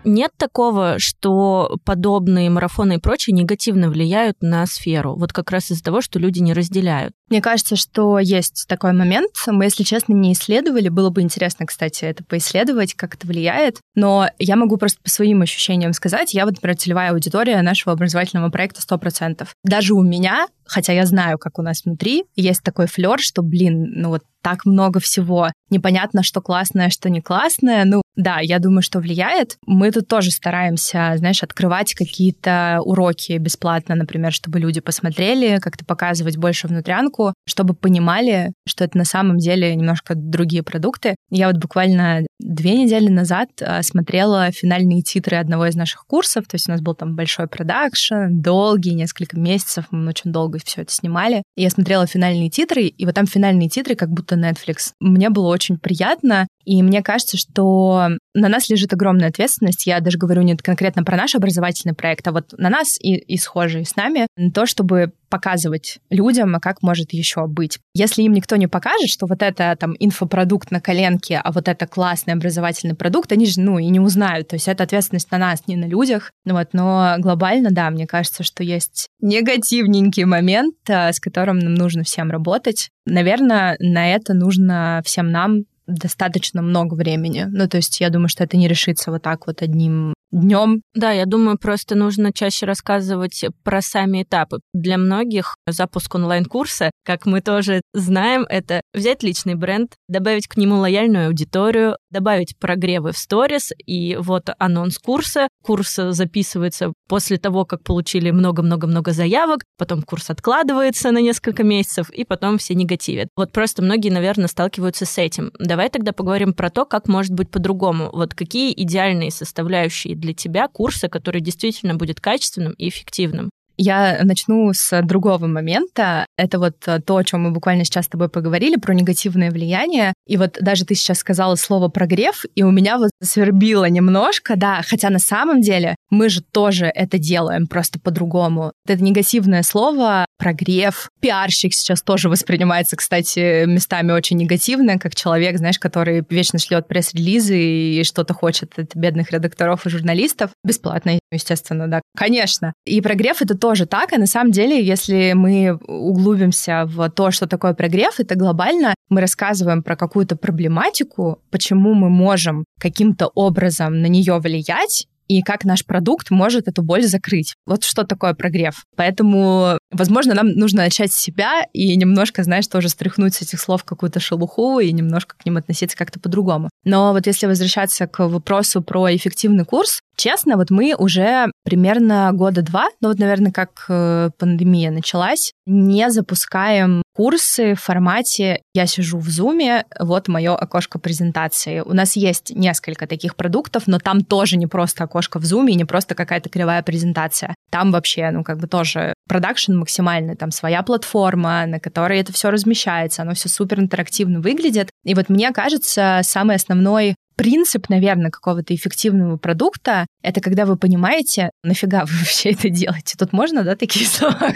Нет такого, что подобные марафоны и прочее негативно влияют на сферу. Вот как раз из-за того, что люди не разделяют. Мне кажется, что есть такой момент. Мы, если честно, не исследовали. Было бы интересно, кстати, это поисследовать, как это влияет. Но я могу просто по своим ощущениям сказать. Я вот, например, целевая аудитория нашего образовательного проекта 100%. Даже у меня, хотя я знаю, как у нас внутри, есть такой флер, что, блин, ну вот так много всего. Непонятно, что классное, что не классное. Ну, да, я думаю, что влияет. Мы тут тоже стараемся, знаешь, открывать какие-то уроки бесплатно, например, чтобы люди посмотрели, как-то показывать больше внутрянку, чтобы понимали, что это на самом деле немножко другие продукты. Я вот буквально две недели назад а, смотрела финальные титры одного из наших курсов, то есть у нас был там большой продакшн, долгий, несколько месяцев, мы очень долго все это снимали. И я смотрела финальные титры, и вот там финальные титры как будто Netflix. Мне было очень приятно, и мне кажется, что на нас лежит огромная ответственность. Я даже говорю не конкретно про наш образовательный проект, а вот на нас и, и схожие с нами, на то, чтобы показывать людям, а как может еще быть. Если им никто не покажет, что вот это там инфопродукт на коленке, а вот это классный образовательный продукт, они же, ну, и не узнают. То есть это ответственность на нас, не на людях. Ну вот, но глобально, да, мне кажется, что есть негативненький момент, а, с которым нам нужно всем работать. Наверное, на это нужно всем нам достаточно много времени. Ну, то есть я думаю, что это не решится вот так вот одним днем. Да, я думаю, просто нужно чаще рассказывать про сами этапы. Для многих запуск онлайн-курса, как мы тоже знаем, это взять личный бренд, добавить к нему лояльную аудиторию, добавить прогревы в сторис, и вот анонс курса. Курс записывается после того, как получили много-много-много заявок, потом курс откладывается на несколько месяцев, и потом все негативят. Вот просто многие, наверное, сталкиваются с этим. Давай тогда поговорим про то, как может быть по-другому. Вот какие идеальные составляющие для тебя курса, который действительно будет качественным и эффективным? Я начну с другого момента. Это вот э, то, о чем мы буквально сейчас с тобой поговорили, про негативное влияние. И вот даже ты сейчас сказала слово прогрев, и у меня вот свербило немножко, да, хотя на самом деле мы же тоже это делаем, просто по-другому. Это негативное слово, прогрев. Пиарщик сейчас тоже воспринимается, кстати, местами очень негативно, как человек, знаешь, который вечно шлет пресс-релизы и что-то хочет от бедных редакторов и журналистов. Бесплатно, естественно, да. Конечно. И прогрев — это тоже так, а на самом деле, если мы углубимся в то, что такое прогрев, это глобально мы рассказываем про какую-то проблематику, почему мы можем каким-то образом на нее влиять, и как наш продукт может эту боль закрыть. Вот что такое прогрев. Поэтому, возможно, нам нужно начать с себя и немножко, знаешь, тоже стряхнуть с этих слов какую-то шелуху и немножко к ним относиться как-то по-другому. Но вот если возвращаться к вопросу про эффективный курс, Честно, вот мы уже примерно года два, ну вот, наверное, как э, пандемия началась, не запускаем курсы в формате «я сижу в зуме, вот мое окошко презентации». У нас есть несколько таких продуктов, но там тоже не просто окошко в зуме, не просто какая-то кривая презентация. Там вообще, ну, как бы тоже продакшн максимальный, там своя платформа, на которой это все размещается, оно все супер интерактивно выглядит. И вот мне кажется, самый основной принцип, наверное, какого-то эффективного продукта — это когда вы понимаете, нафига вы вообще это делаете. Тут можно, да, такие слова?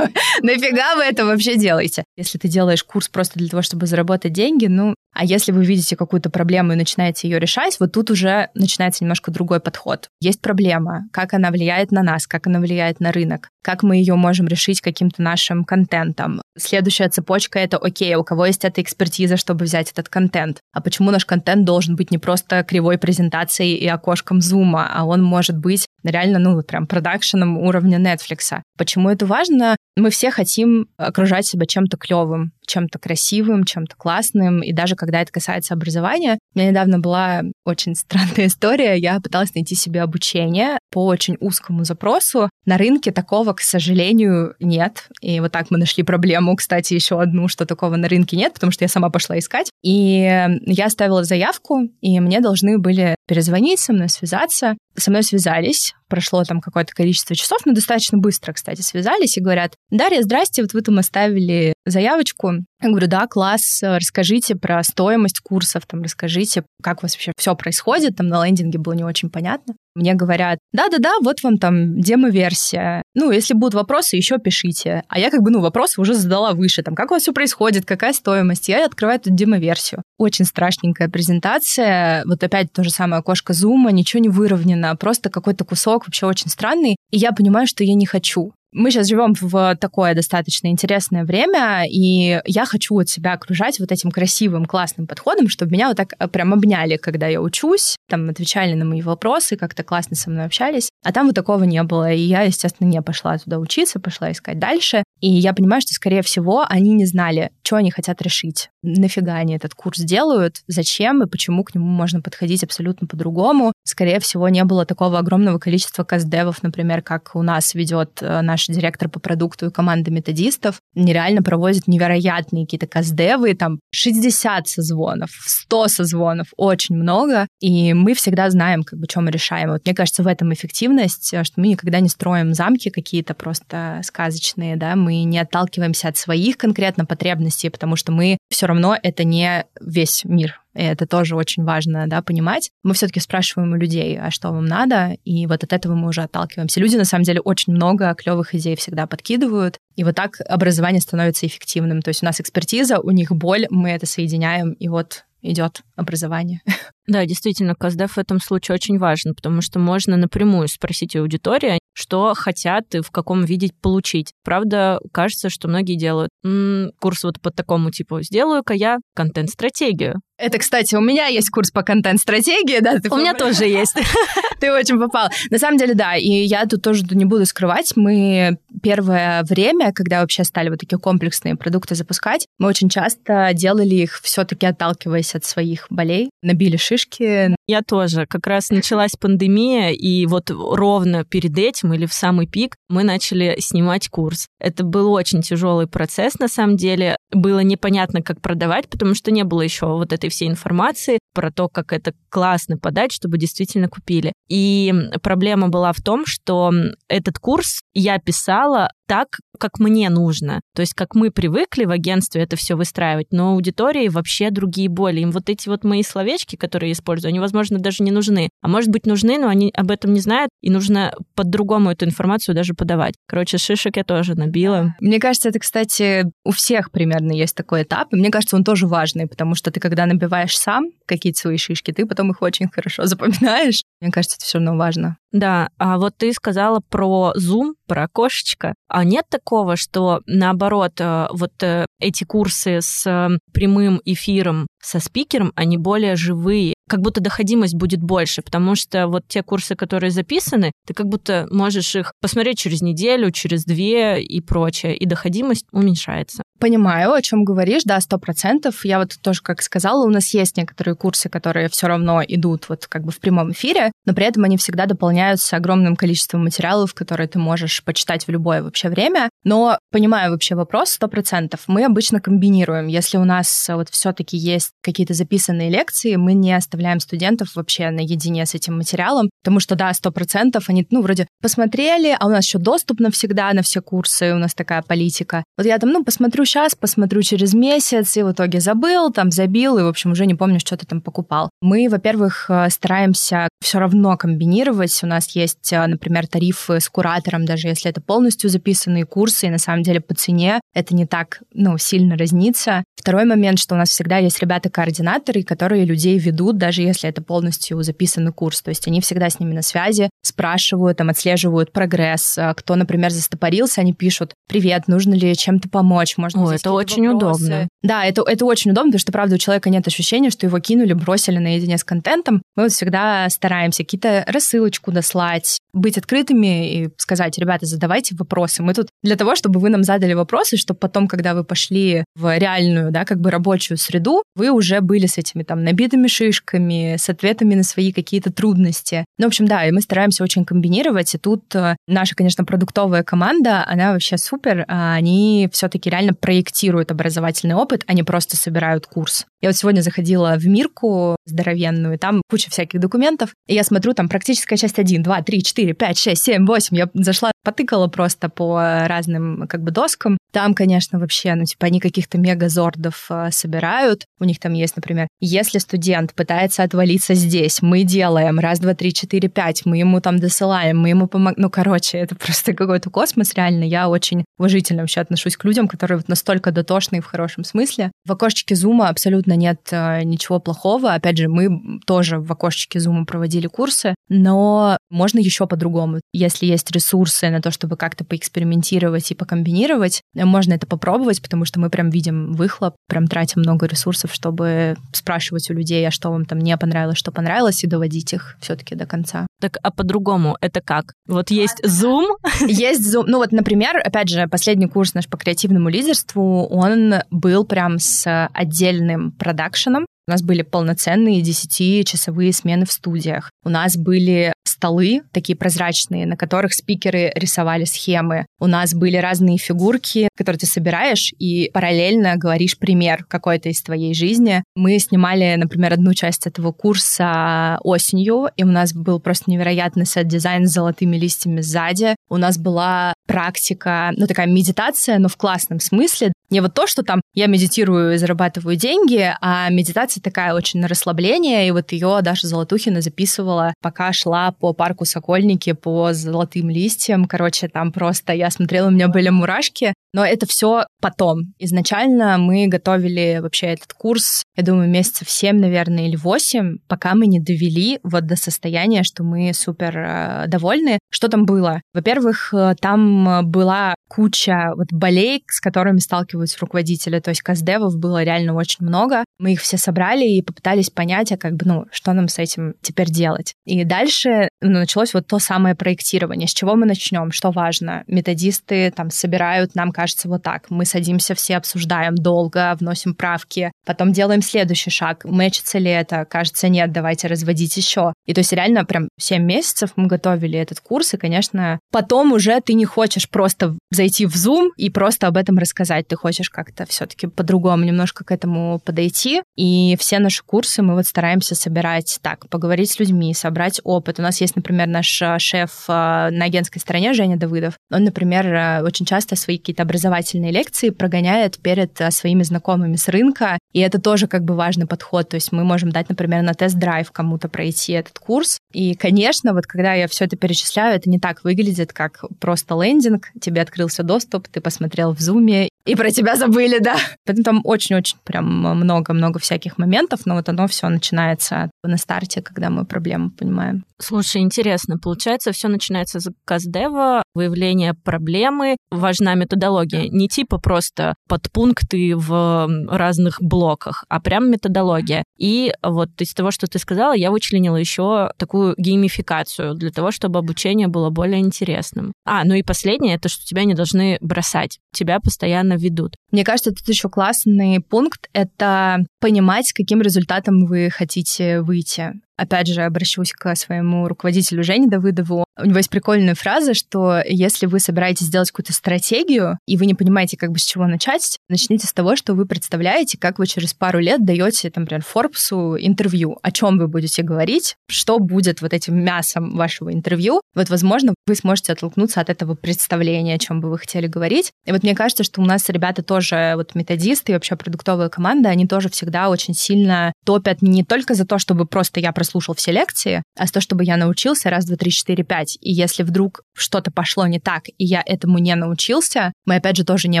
нафига вы это вообще делаете? Если ты делаешь курс просто для того, чтобы заработать деньги, ну, А если вы видите какую-то проблему и начинаете ее решать, вот тут уже начинается немножко другой подход. Есть проблема, как она влияет на нас, как она влияет на рынок, как мы ее можем решить каким-то нашим контентом. Следующая цепочка — это, окей, у кого есть эта экспертиза, чтобы взять этот контент? А почему наш контент должен быть не просто кривой презентацией и окошком зума, а он может быть реально, ну, прям продакшеном уровня Netflix. Почему это важно? Мы все хотим окружать себя чем-то клевым, чем-то красивым, чем-то классным. И даже когда это касается образования, у меня недавно была очень странная история. Я пыталась найти себе обучение по очень узкому запросу. На рынке такого, к сожалению, нет. И вот так мы нашли проблему, кстати, еще одну, что такого на рынке нет, потому что я сама пошла искать. И я оставила заявку, и мне должны были перезвонить со мной, связаться. Со мной связались, прошло там какое-то количество часов, но достаточно быстро, кстати, связались и говорят, Дарья, здрасте, вот вы там оставили заявочку. Я говорю, да, класс, расскажите про стоимость курсов, там, расскажите, как у вас вообще все происходит, там на лендинге было не очень понятно. Мне говорят, да-да-да, вот вам там демо-версия. Ну, если будут вопросы, еще пишите. А я как бы, ну, вопросы уже задала выше, там, как у вас все происходит, какая стоимость. Я открываю эту демо-версию. Очень страшненькая презентация. Вот опять то же самое окошко зума, ничего не выровнено, просто какой-то кусок вообще очень странный. И я понимаю, что я не хочу. Мы сейчас живем в такое достаточно интересное время, и я хочу от себя окружать вот этим красивым, классным подходом, чтобы меня вот так э, прям обняли, когда я учусь, там отвечали на мои вопросы, как-то классно со мной общались. А там вот такого не было, и я, естественно, не пошла туда учиться, пошла искать дальше. И я понимаю, что, скорее всего, они не знали, что они хотят решить. Нафига они этот курс делают, зачем и почему к нему можно подходить абсолютно по-другому. Скорее всего, не было такого огромного количества каздевов, например, как у нас ведет э, наш директор по продукту и команда методистов. Нереально проводит невероятные какие-то каздевы, там 60 созвонов, 100 созвонов, очень много. И мы всегда знаем, как бы, что мы решаем. Вот мне кажется, в этом эффективность, э, что мы никогда не строим замки какие-то просто сказочные, да, мы не отталкиваемся от своих конкретно потребностей, потому что мы все равно это не весь мир. И это тоже очень важно, да, понимать. Мы все-таки спрашиваем у людей, а что вам надо, и вот от этого мы уже отталкиваемся. Люди, на самом деле, очень много клевых идей всегда подкидывают, и вот так образование становится эффективным. То есть у нас экспертиза, у них боль, мы это соединяем, и вот идет образование. Да, действительно, КСДФ в этом случае очень важен, потому что можно напрямую спросить у аудитории, что хотят и в каком виде получить. Правда, кажется, что многие делают м-м, курс вот по такому типу «Сделаю-ка я контент-стратегию». Это, кстати, у меня есть курс по контент-стратегии, да? Ты у меня тоже есть. Ты очень попал. На самом деле, да, и я тут тоже не буду скрывать, мы первое время, когда вообще стали вот такие комплексные продукты запускать, мы очень часто делали их все-таки отталкиваясь от своих болей, набили шишки. Я тоже. Как раз началась пандемия, и вот ровно перед этим или в самый пик мы начали снимать курс. Это был очень тяжелый процесс, на самом деле. Было непонятно, как продавать, потому что не было еще вот этой всей информации про то, как это классно подать, чтобы действительно купили. И проблема была в том, что этот курс я писала так, как мне нужно. То есть, как мы привыкли в агентстве это все выстраивать, но аудитории вообще другие боли. Им вот эти вот мои словечки, которые я использую, они, возможно, даже не нужны. А может быть, нужны, но они об этом не знают, и нужно по-другому эту информацию даже подавать. Короче, шишек я тоже набила. Мне кажется, это, кстати, у всех примерно есть такой этап, и мне кажется, он тоже важный, потому что ты, когда набиваешь сам какие-то свои шишки, ты потом их очень хорошо запоминаешь. Мне кажется, это все равно важно. Да, а вот ты сказала про Zoom, про окошечко. А нет такого, что наоборот, э, вот э, эти курсы с э, прямым эфиром со спикером, они более живые, как будто доходимость будет больше, потому что вот те курсы, которые записаны, ты как будто можешь их посмотреть через неделю, через две и прочее, и доходимость уменьшается. Понимаю, о чем говоришь, да, сто процентов. Я вот тоже, как сказала, у нас есть некоторые курсы, которые все равно идут вот как бы в прямом эфире, но при этом они всегда дополняются огромным количеством материалов, которые ты можешь почитать в любое вообще время. Но понимаю вообще вопрос сто процентов. Мы обычно комбинируем. Если у нас вот все-таки есть какие-то записанные лекции, мы не оставляем студентов вообще наедине с этим материалом, потому что, да, сто процентов они, ну, вроде посмотрели, а у нас еще доступ навсегда на все курсы, у нас такая политика. Вот я там, ну, посмотрю сейчас, посмотрю через месяц, и в итоге забыл, там, забил, и, в общем, уже не помню, что ты там покупал. Мы, во-первых, э, стараемся все равно комбинировать. У нас есть, э, например, тарифы с куратором, даже если это полностью записанные курсы, и на самом деле по цене это не так, ну, сильно разнится. Второй момент, что у нас всегда есть ребята-координаторы, которые людей ведут, даже если это полностью записанный курс. То есть они всегда с ними на связи, спрашивают, там, отслеживают прогресс. А кто, например, застопорился, они пишут, привет, нужно ли чем-то помочь, можно О, это очень вопросы. удобно. Да, это, это очень удобно, потому что, правда, у человека нет ощущения, что его кинули, бросили наедине с контентом. Мы вот всегда стараемся какие-то рассылочку дослать, быть открытыми и сказать, ребята, задавайте вопросы. Мы тут для того, чтобы вы нам задали вопросы, чтобы потом, когда вы пошли в реальную, да, как бы рабочую среду, вы уже были с этими там набитыми шишками, с ответами на свои какие-то трудности. Ну, в общем, да, и мы стараемся очень комбинировать, и тут э, наша, конечно, продуктовая команда, она вообще супер, а они все-таки реально проектируют образовательный опыт, а не просто собирают курс. Я вот сегодня заходила в Мирку здоровенную, там куча всяких документов, и я смотрю, там практическая часть 1, 2, 3, 4, 5, 6, 7, 8. Я зашла, потыкала просто по разным как бы доскам. Там, конечно, вообще, ну, типа, они каких-то мегазордов э, собирают. У них там есть, например, если студент пытается отвалиться здесь, мы делаем раз, два, три, четыре, пять, мы ему там досылаем, мы ему помогаем. Ну, короче, это просто какой-то космос, реально. Я очень уважительно вообще отношусь к людям, которые вот настолько дотошные в хорошем смысле. В окошечке зума абсолютно нет э, ничего плохого. Опять же, мы тоже в окошечке зума проводили курсы, но можно еще по-другому. Если есть ресурсы на то, чтобы как-то поэкспериментировать и покомбинировать, можно это попробовать, потому что мы прям видим выхлоп, прям тратим много ресурсов, чтобы спрашивать у людей, а что вам там не понравилось, что понравилось, и доводить их все-таки до конца. Так, а по-другому это как? Вот есть Zoom? Есть Zoom. Ну вот, например, опять же, последний курс наш по креативному лидерству, он был прям с отдельным продакшеном, у нас были полноценные 10-часовые смены в студиях. У нас были столы, такие прозрачные, на которых спикеры рисовали схемы. У нас были разные фигурки, которые ты собираешь и параллельно говоришь пример какой-то из твоей жизни. Мы снимали, например, одну часть этого курса осенью, и у нас был просто невероятный сет-дизайн с золотыми листьями сзади. У нас была практика, ну, такая медитация, но в классном смысле. Не вот то, что там я медитирую и зарабатываю деньги, а медитация такая очень на расслабление, и вот ее Даша Золотухина записывала, пока шла по парку Сокольники, по золотым листьям. Короче, там просто я смотрела, у меня были мурашки, но это все потом. Изначально мы готовили вообще этот курс, я думаю, месяцев 7, наверное, или 8, пока мы не довели вот до состояния, что мы супер э, довольны. Что там было? Во-первых, э, там была куча вот болей, с которыми сталкиваются руководители. То есть каздевов было реально очень много. Мы их все собрали и попытались понять, а как бы, ну, что нам с этим теперь делать. И дальше ну, началось вот то самое проектирование. С чего мы начнем? Что важно? Методисты там собирают, нам кажется, вот так. Мы садимся все, обсуждаем долго, вносим правки, потом делаем следующий шаг. Мэчится ли это? Кажется, нет, давайте разводить еще. И то есть реально прям 7 месяцев мы готовили этот курс, и, конечно, потом уже ты не хочешь просто зайти в Zoom и просто об этом рассказать. Ты хочешь как-то все-таки по-другому немножко к этому подойти. И все наши курсы мы вот стараемся собирать так, поговорить с людьми, собрать опыт. У нас есть, например, наш э, шеф э, на агентской стороне, Женя Давыдов. Он, например, э, очень часто свои какие-то образовательные лекции прогоняет перед своими знакомыми с рынка. И это тоже как бы важный подход. То есть мы можем дать, например, на тест-драйв кому-то пройти этот курс. И, конечно, вот когда я все это перечисляю, это не так выглядит, как просто лендинг. Тебе открыл открылся доступ, ты посмотрел в зуме, и про тебя забыли, да. Поэтому там очень-очень прям много-много всяких моментов, но вот оно все начинается на старте, когда мы проблему понимаем. Слушай, интересно, получается, все начинается с каздева, выявление проблемы, важна методология, не типа просто подпункты в разных блоках, а прям методология. И вот из того, что ты сказала, я вычленила еще такую геймификацию для того, чтобы обучение было более интересным. А, ну и последнее, это что тебя не должны бросать, тебя постоянно ведут. Мне кажется, тут еще классный пункт — это понимать, каким результатом вы хотите выйти опять же, обращусь к своему руководителю Жене Давыдову, У него есть прикольная фраза, что если вы собираетесь сделать какую-то стратегию, и вы не понимаете, как бы с чего начать, начните с того, что вы представляете, как вы через пару лет даете, там, например, Форбсу интервью, о чем вы будете говорить, что будет вот этим мясом вашего интервью. Вот, возможно, вы сможете оттолкнуться от этого представления, о чем бы вы хотели говорить. И вот мне кажется, что у нас ребята тоже, вот методисты и вообще продуктовая команда, они тоже всегда очень сильно топят не только за то, чтобы просто я прослушал все лекции, а за то, чтобы я научился раз, два, три, четыре, пять. И если вдруг что-то пошло не так, и я этому не научился, мы опять же тоже не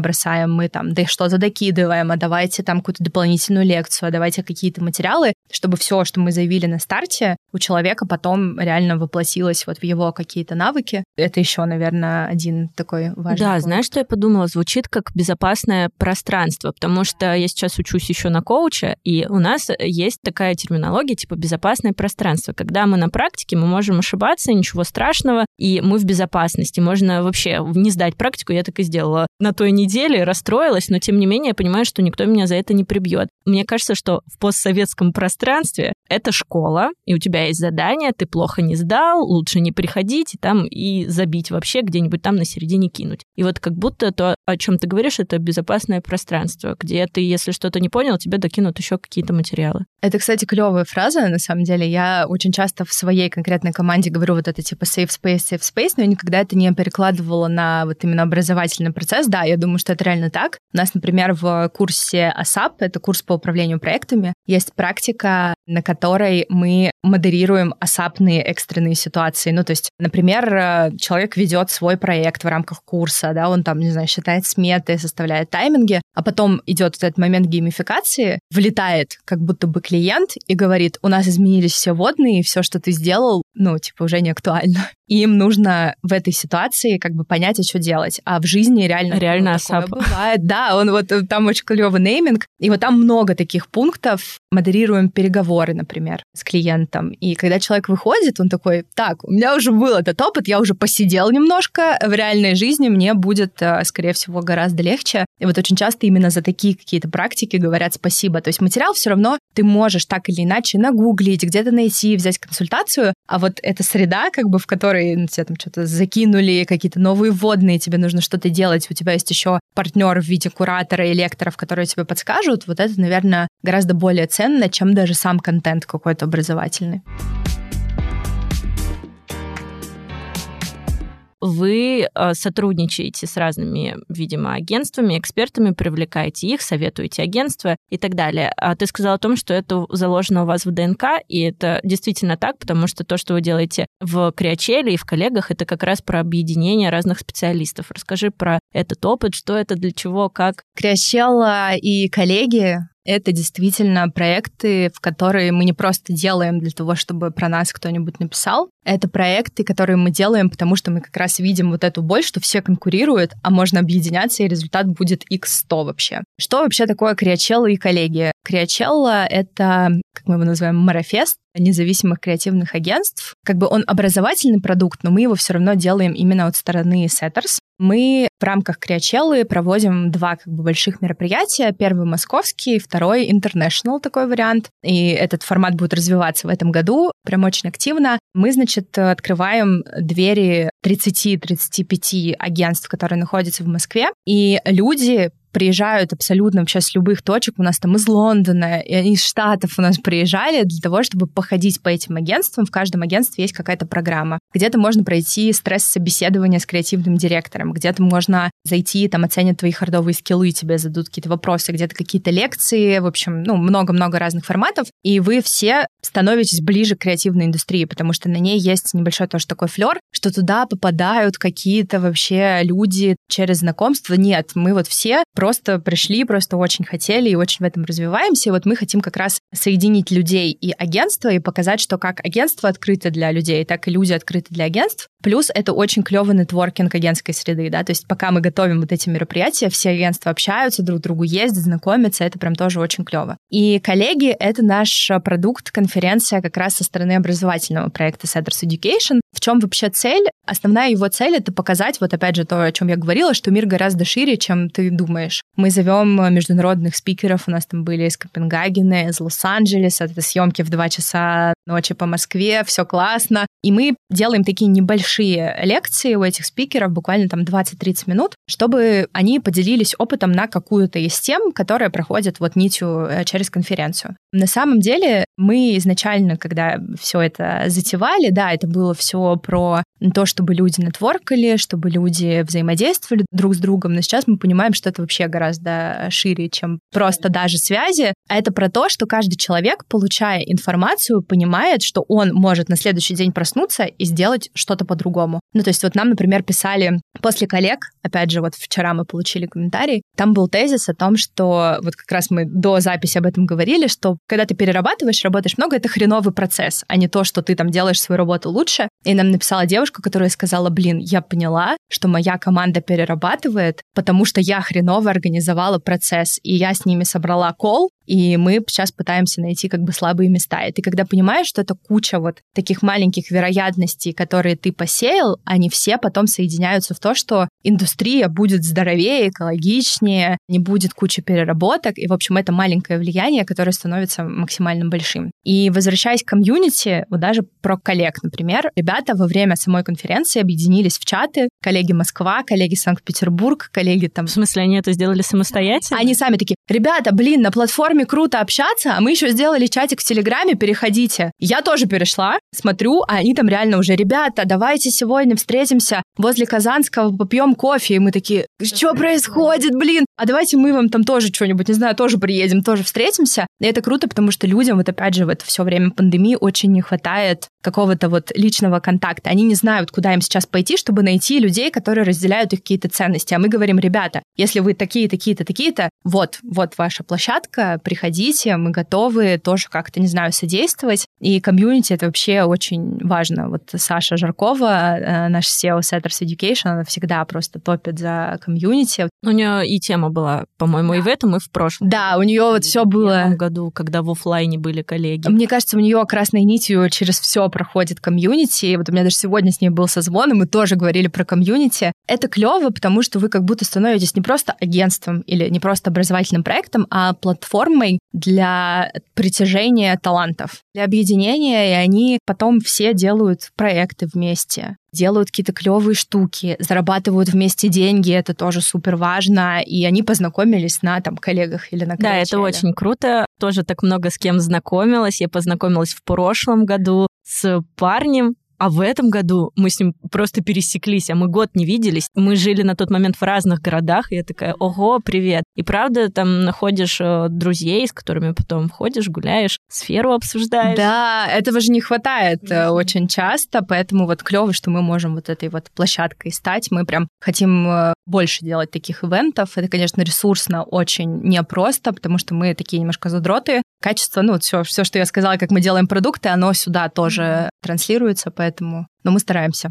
бросаем, мы там, да что-то докидываем, а давайте там какую-то дополнительную лекцию, а давайте какие-то материалы, чтобы все, что мы заявили на старте, у человека потом реально воплотилось вот в его какие-то навыки. Это еще, наверное, один такой важный Да, пункт. знаешь, что я подумала? Звучит как безопасное пространство, потому что я сейчас учусь еще на коуча, и у нас есть такая терминология, типа безопасное пространство. Когда мы на практике, мы можем ошибаться, ничего страшного, и мы в безопасности. Можно вообще не сдать практику, я так и сделала. На той неделе расстроилась, но тем не менее я понимаю, что никто меня за это не прибьет. Мне кажется, что в постсоветском пространстве это школа, и у тебя есть задание, ты плохо не сдал, лучше не приходить и там и забить вообще где-нибудь там на середине кинуть. И вот как будто то, о чем ты говоришь, это безопасное пространство, где ты, если что-то не понял, тебе докинут еще какие-то материалы. Это, кстати, клевая фраза, на самом деле. Я очень часто в своей конкретной команде говорю вот это типа safe space, safe space, но я никогда это не перекладывала на вот именно образовательный процесс. Да, я думаю, что это реально так. У нас, например, в курсе ASAP, это курс по управлению проектами, есть практика, на которой мы модерируем асапные экстренные ситуации. Ну, то есть, например, э, человек ведет свой проект в рамках курса, да, он там, не знаю, считает сметы, составляет тайминги, а потом идет вот этот момент геймификации, влетает как будто бы клиент и говорит, у нас изменились все водные, все, что ты сделал, ну, типа, уже не актуально. Им нужно в этой ситуации как бы понять, а что делать. А в жизни реально... Реально ну, ASAP. бывает. Да, он вот там очень клевый нейминг. И вот там много таких пунктов. Модерируем переговоры, например, с клиентом. И когда человек выходит, он такой, так, у меня уже был этот опыт, я уже посидел немножко. В реальной жизни мне будет, э, скорее всего, гораздо легче. И вот очень часто именно за такие какие-то практики говорят спасибо. То есть материал все равно ты можешь так или иначе нагуглить, где-то найти, взять консультацию, а вот эта среда, как бы, в которой на тебя там что-то закинули, какие-то новые вводные, тебе нужно что-то делать, у тебя есть еще партнер в виде куратора и лекторов, которые тебе подскажут, вот это, наверное, гораздо более ценно, чем даже сам контент какой-то образовательный. Вы э, сотрудничаете с разными, видимо, агентствами, экспертами, привлекаете их, советуете агентства и так далее. А ты сказала о том, что это заложено у вас в ДНК, и это действительно так, потому что то, что вы делаете в Криачеле и в коллегах, это как раз про объединение разных специалистов. Расскажи про этот опыт, что это, для чего, как. Криачелла и коллеги это действительно проекты, в которые мы не просто делаем для того, чтобы про нас кто-нибудь написал. Это проекты, которые мы делаем, потому что мы как раз видим вот эту боль, что все конкурируют, а можно объединяться, и результат будет x100 вообще. Что вообще такое Криачелла и коллеги? Криачелла — это, как мы его называем, марафест, независимых креативных агентств. Как бы он образовательный продукт, но мы его все равно делаем именно от стороны Setters. Мы в рамках Криачеллы проводим два как бы больших мероприятия. Первый московский, второй international такой вариант. И этот формат будет развиваться в этом году прям очень активно. Мы, значит, открываем двери 30-35 агентств, которые находятся в Москве. И люди приезжают абсолютно вообще с любых точек. У нас там из Лондона, и из Штатов у нас приезжали для того, чтобы походить по этим агентствам. В каждом агентстве есть какая-то программа. Где-то можно пройти стресс-собеседование с креативным директором, где-то можно зайти, там оценят твои хардовые скиллы, тебе зададут какие-то вопросы, где-то какие-то лекции, в общем, ну, много-много разных форматов, и вы все становитесь ближе к креативной индустрии, потому что на ней есть небольшой тоже такой флер, что туда попадают какие-то вообще люди через знакомство. Нет, мы вот все просто пришли, просто очень хотели и очень в этом развиваемся. И вот мы хотим как раз соединить людей и агентство и показать, что как агентство открыто для людей, так и люди открыты для агентств. Плюс это очень клевый нетворкинг агентской среды, да, то есть пока мы готовим вот эти мероприятия, все агентства общаются, друг к другу ездят, знакомятся, это прям тоже очень клево. И коллеги, это наш продукт, конференция как раз со стороны образовательного проекта Setters Education. В чем вообще цель? Основная его цель — это показать, вот опять же, то, о чем я говорила, что мир гораздо шире, чем ты думаешь. Мы зовем международных спикеров, у нас там были из Копенгагена, из Лос-Анджелеса, это съемки в 2 часа ночи по Москве, все классно. И мы делаем такие небольшие небольшие лекции у этих спикеров, буквально там 20-30 минут, чтобы они поделились опытом на какую-то из тем, которая проходит вот нитью э, через конференцию. На самом деле мы изначально, когда все это затевали, да, это было все про то, чтобы люди нетворкали, чтобы люди взаимодействовали друг с другом, но сейчас мы понимаем, что это вообще гораздо шире, чем просто даже связи. А это про то, что каждый человек, получая информацию, понимает, что он может на следующий день проснуться и сделать что-то по-другому. Ну, то есть вот нам, например, писали после коллег, опять же, вот вчера мы получили комментарий, там был тезис о том, что вот как раз мы до записи об этом говорили, что когда ты перерабатываешь, работаешь много, это хреновый процесс, а не то, что ты там делаешь свою работу лучше. И нам написала девушка, которая сказала, блин, я поняла, что моя команда перерабатывает, потому что я хреново организовала процесс, и я с ними собрала кол, и мы сейчас пытаемся найти как бы слабые места. И ты когда понимаешь, что это куча вот таких маленьких вероятностей, которые ты посеял, они все потом соединяются в то, что индустрия будет здоровее, экологичнее, не будет кучи переработок, и, в общем, это маленькое влияние, которое становится максимально большим. И возвращаясь к комьюнити, вот даже про коллег, например, ребята во время самой конференции объединились в чаты, коллеги Москва, коллеги Санкт-Петербург, коллеги там... В смысле, они это сделали самостоятельно? Они сами такие, ребята, блин, на платформе круто общаться, а мы еще сделали чатик в Телеграме, переходите. Я тоже перешла, смотрю, а они там реально уже, ребята, давайте сегодня встретимся возле Казанского, попьем кофе. И мы такие, что происходит, блин? А давайте мы вам там тоже что-нибудь, не знаю, тоже приедем, тоже встретимся. И это круто, потому что людям, вот опять же, в это все время пандемии очень не хватает какого-то вот личного контакта. Они не знают, куда им сейчас пойти, чтобы найти людей, которые разделяют их какие-то ценности. А мы говорим, ребята, если вы такие, такие-то, такие-то, вот, вот ваша площадка, приходите, мы готовы тоже как-то, не знаю, содействовать. И комьюнити — это вообще очень важно. Вот Саша Жаркова, э, наш SEO Setters Education, она всегда просто топит за комьюнити. У нее и тема была, по-моему, да. и в этом, и в прошлом. Да, у нее вот все было... В году, когда в офлайне были коллеги. Мне кажется, у нее красной нитью через все проходит комьюнити. И вот у меня даже сегодня с ней был созвон, и мы тоже говорили про комьюнити. Это клево, потому что вы как будто становитесь не просто агентством или не просто образовательным проектом, а платформой для притяжения талантов, для объединения, и они потом все делают проекты вместе делают какие-то клевые штуки, зарабатывают вместе деньги, это тоже супер важно, и они познакомились на там коллегах или на Да, это очень круто. Тоже так много с кем знакомилась. Я познакомилась в прошлом году с парнем, а в этом году мы с ним просто пересеклись, а мы год не виделись. Мы жили на тот момент в разных городах, и я такая, ого, привет. И правда, там находишь э, друзей, с которыми потом входишь, гуляешь, сферу обсуждаешь. Да, этого же не хватает mm-hmm. очень часто, поэтому вот клево, что мы можем вот этой вот площадкой стать. Мы прям хотим э, больше делать таких ивентов. Это, конечно, ресурсно очень непросто, потому что мы такие немножко задроты. Качество, ну, все, все, что я сказала, как мы делаем продукты, оно сюда тоже транслируется, поэтому поэтому... Но мы стараемся.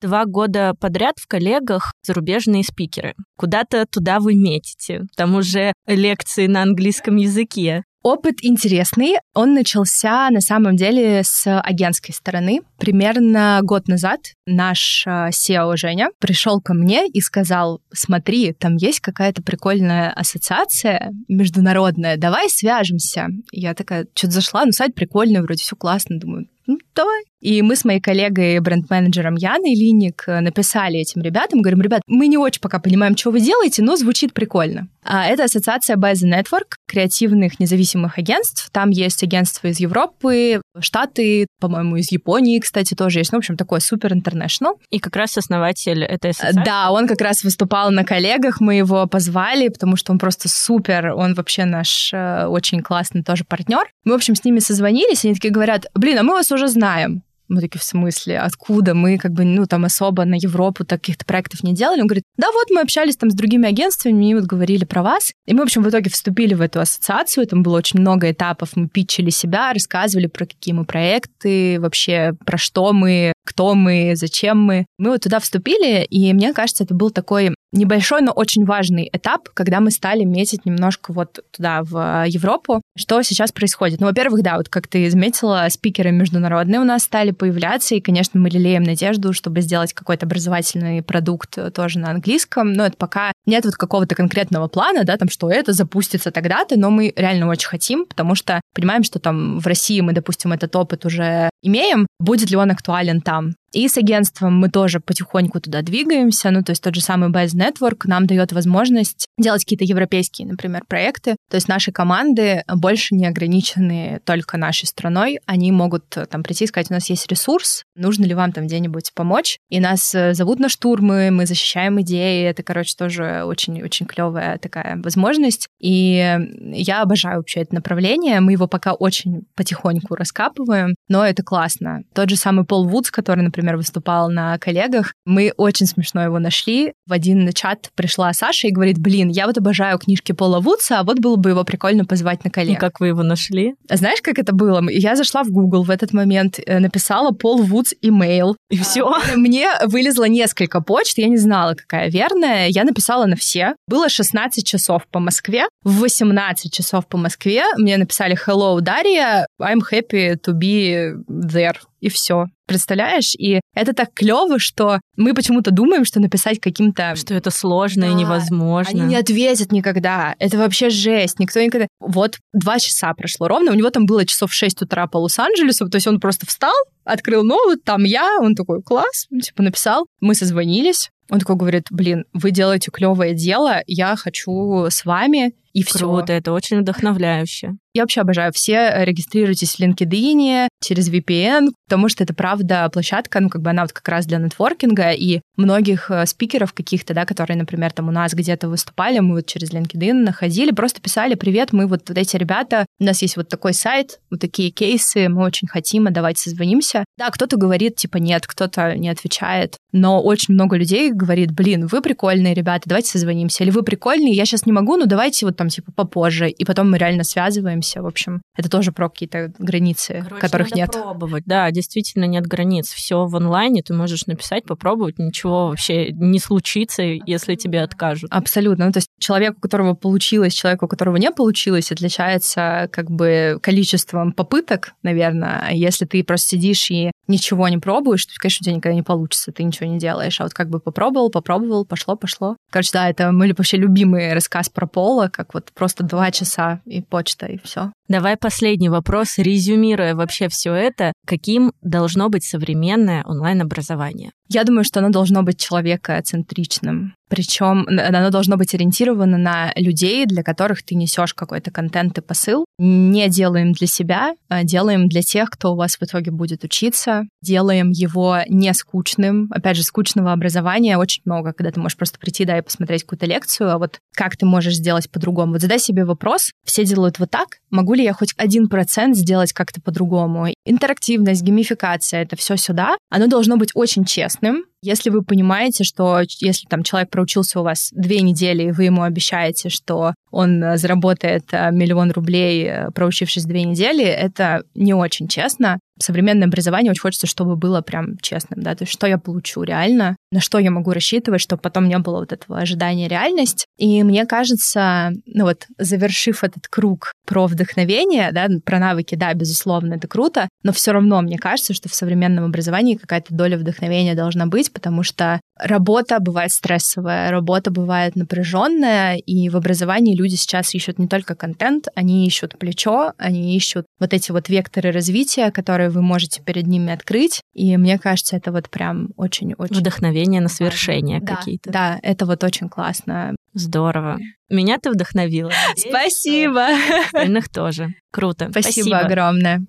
Два года подряд в коллегах зарубежные спикеры. Куда-то туда вы метите. Там уже лекции на английском языке. Опыт интересный. Он начался на самом деле с агентской стороны. Примерно год назад наш э, SEO Женя пришел ко мне и сказал, смотри, там есть какая-то прикольная ассоциация международная, давай свяжемся. Я такая, что-то зашла, ну сайт прикольный, вроде все классно, думаю, ну, давай. И мы с моей коллегой, бренд-менеджером Яной Линик, э, написали этим ребятам, говорим, ребят, мы не очень пока понимаем, что вы делаете, но звучит прикольно. А это ассоциация By the Network креативных независимых агентств. Там есть агентства из Европы, Штаты, по-моему, из Японии, кстати, тоже есть. Ну, в общем, такой супер интернешнл. И как раз основатель этой ассоциации? Да, он как раз выступал на коллегах, мы его позвали, потому что он просто супер, он вообще наш э, очень классный тоже партнер. Мы, в общем, с ними созвонились, они такие говорят, блин, а мы вас уже знаем. Мы такие, в смысле, откуда? Мы как бы, ну, там особо на Европу таких-то проектов не делали. Он говорит, да вот мы общались там с другими агентствами, и вот говорили про вас. И мы, в общем, в итоге вступили в эту ассоциацию. Там было очень много этапов. Мы питчили себя, рассказывали про какие мы проекты, вообще про что мы, кто мы, зачем мы. Мы вот туда вступили, и мне кажется, это был такой небольшой, но очень важный этап, когда мы стали метить немножко вот туда, в Европу. Что сейчас происходит? Ну, во-первых, да, вот как ты заметила, спикеры международные у нас стали появляться, и, конечно, мы лелеем надежду, чтобы сделать какой-то образовательный продукт тоже на английском, но это пока нет вот какого-то конкретного плана, да, там, что это запустится тогда-то, но мы реально очень хотим, потому что понимаем, что там в России мы, допустим, этот опыт уже имеем, будет ли он актуален там. И с агентством мы тоже потихоньку туда двигаемся. Ну, то есть тот же самый Base Network нам дает возможность делать какие-то европейские, например, проекты. То есть наши команды больше не ограничены только нашей страной. Они могут э, там прийти и сказать, у нас есть ресурс, нужно ли вам там где-нибудь помочь. И нас э, зовут на штурмы, мы защищаем идеи. Это, короче, тоже очень-очень клевая такая возможность. И я обожаю вообще это направление. Мы его пока очень потихоньку раскапываем, но это классно. Тот же самый Пол Вудс, который, например, выступал на коллегах, мы очень смешно его нашли. В один чат пришла Саша и говорит, блин, я вот обожаю книжки Пола Вудса, а вот было бы его прикольно позвать на коллег. И как вы его нашли? Знаешь, как это было? Я зашла в Google в этот момент, э, написала Пол Вудс имейл. И все. Мне вылезло несколько почт, я не знала, какая верная. Я написала на все. Было 16 часов по Москве. В 18 часов по Москве мне написали «Hello, Дарья, I'm happy to be there» и все. Представляешь? И это так клево, что мы почему-то думаем, что написать каким-то... Что это сложно да, и невозможно. Они не ответят никогда. Это вообще жесть. Никто никогда... Вот два часа прошло ровно. У него там было часов в 6 утра по Лос-Анджелесу. То есть он просто встал, открыл ноут, там я, он такой, класс, типа написал. Мы созвонились, он такой говорит, блин, вы делаете клевое дело, я хочу с вами, и все. Круто, это очень вдохновляюще. Я вообще обожаю. Все регистрируйтесь в LinkedIn через VPN, потому что это, правда, площадка, ну, как бы она вот как раз для нетворкинга, и многих э, спикеров каких-то, да, которые, например, там у нас где-то выступали, мы вот через LinkedIn находили, просто писали, привет, мы вот, вот эти ребята, у нас есть вот такой сайт, вот такие кейсы, мы очень хотим, а давайте созвонимся. Да, кто-то говорит, типа, нет, кто-то не отвечает, но очень много людей говорит, блин, вы прикольные ребята, давайте созвонимся, или вы прикольные, я сейчас не могу, ну давайте вот там, типа, попозже, и потом мы реально связываемся, двигаемся. В общем, это тоже про какие-то границы, Короче, которых надо нет. пробовать. Да, действительно нет границ. Все в онлайне, ты можешь написать, попробовать, ничего вообще не случится, если тебе откажут. Абсолютно. Ну, то есть человек, у которого получилось, человек, у которого не получилось, отличается как бы количеством попыток, наверное. А если ты просто сидишь и ничего не пробуешь, то, конечно, у тебя никогда не получится, ты ничего не делаешь. А вот как бы попробовал, попробовал, пошло, пошло. Короче, да, это мой вообще любимый рассказ про Пола, как вот просто два часа и почта, и все. Давай последний вопрос, резюмируя вообще все это, каким должно быть современное онлайн-образование? Я думаю, что оно должно быть человекоцентричным. Причем оно должно быть ориентировано на людей, для которых ты несешь какой-то контент и посыл. Не делаем для себя, а делаем для тех, кто у вас в итоге будет учиться. Делаем его не скучным. Опять же, скучного образования очень много, когда ты можешь просто прийти, да, и посмотреть какую-то лекцию, а вот как ты можешь сделать по-другому? Вот задай себе вопрос, все делают вот так, могу ли я хоть один процент сделать как-то по-другому? Интерактивность, геймификация, это все сюда. Оно должно быть очень честным, если вы понимаете, что если там человек проучился у вас две недели, и вы ему обещаете, что он э, заработает э, миллион рублей, э, проучившись две недели, это не очень честно. Современное образование очень хочется, чтобы было прям честным, да, то есть что я получу реально, на что я могу рассчитывать, чтобы потом не было вот этого ожидания реальность. И мне кажется, ну вот, завершив этот круг про вдохновение, да, про навыки, да, безусловно, это круто, но все равно мне кажется, что в современном образовании какая-то доля вдохновения должна быть, потому что работа бывает стрессовая, работа бывает напряженная, и в образовании люди сейчас ищут не только контент, они ищут плечо, они ищут вот эти вот векторы развития, которые вы можете перед ними открыть. И мне кажется, это вот прям очень-очень... Вдохновение на свершение да, какие-то. Да, это вот очень классно. Здорово. Меня ты вдохновила. Спасибо. Остальных тоже. Круто. Спасибо, Спасибо огромное.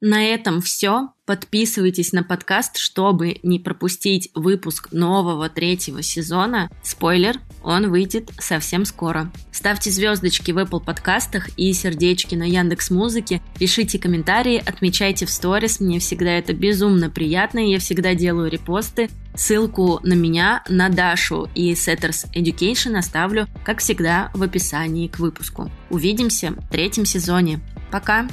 На этом все. Подписывайтесь на подкаст, чтобы не пропустить выпуск нового третьего сезона. Спойлер, он выйдет совсем скоро. Ставьте звездочки в Apple подкастах и сердечки на Яндекс Музыке. Пишите комментарии, отмечайте в сторис. Мне всегда это безумно приятно. Я всегда делаю репосты. Ссылку на меня, на Дашу и Setters Education оставлю, как всегда, в описании к выпуску. Увидимся в третьем сезоне. Пока!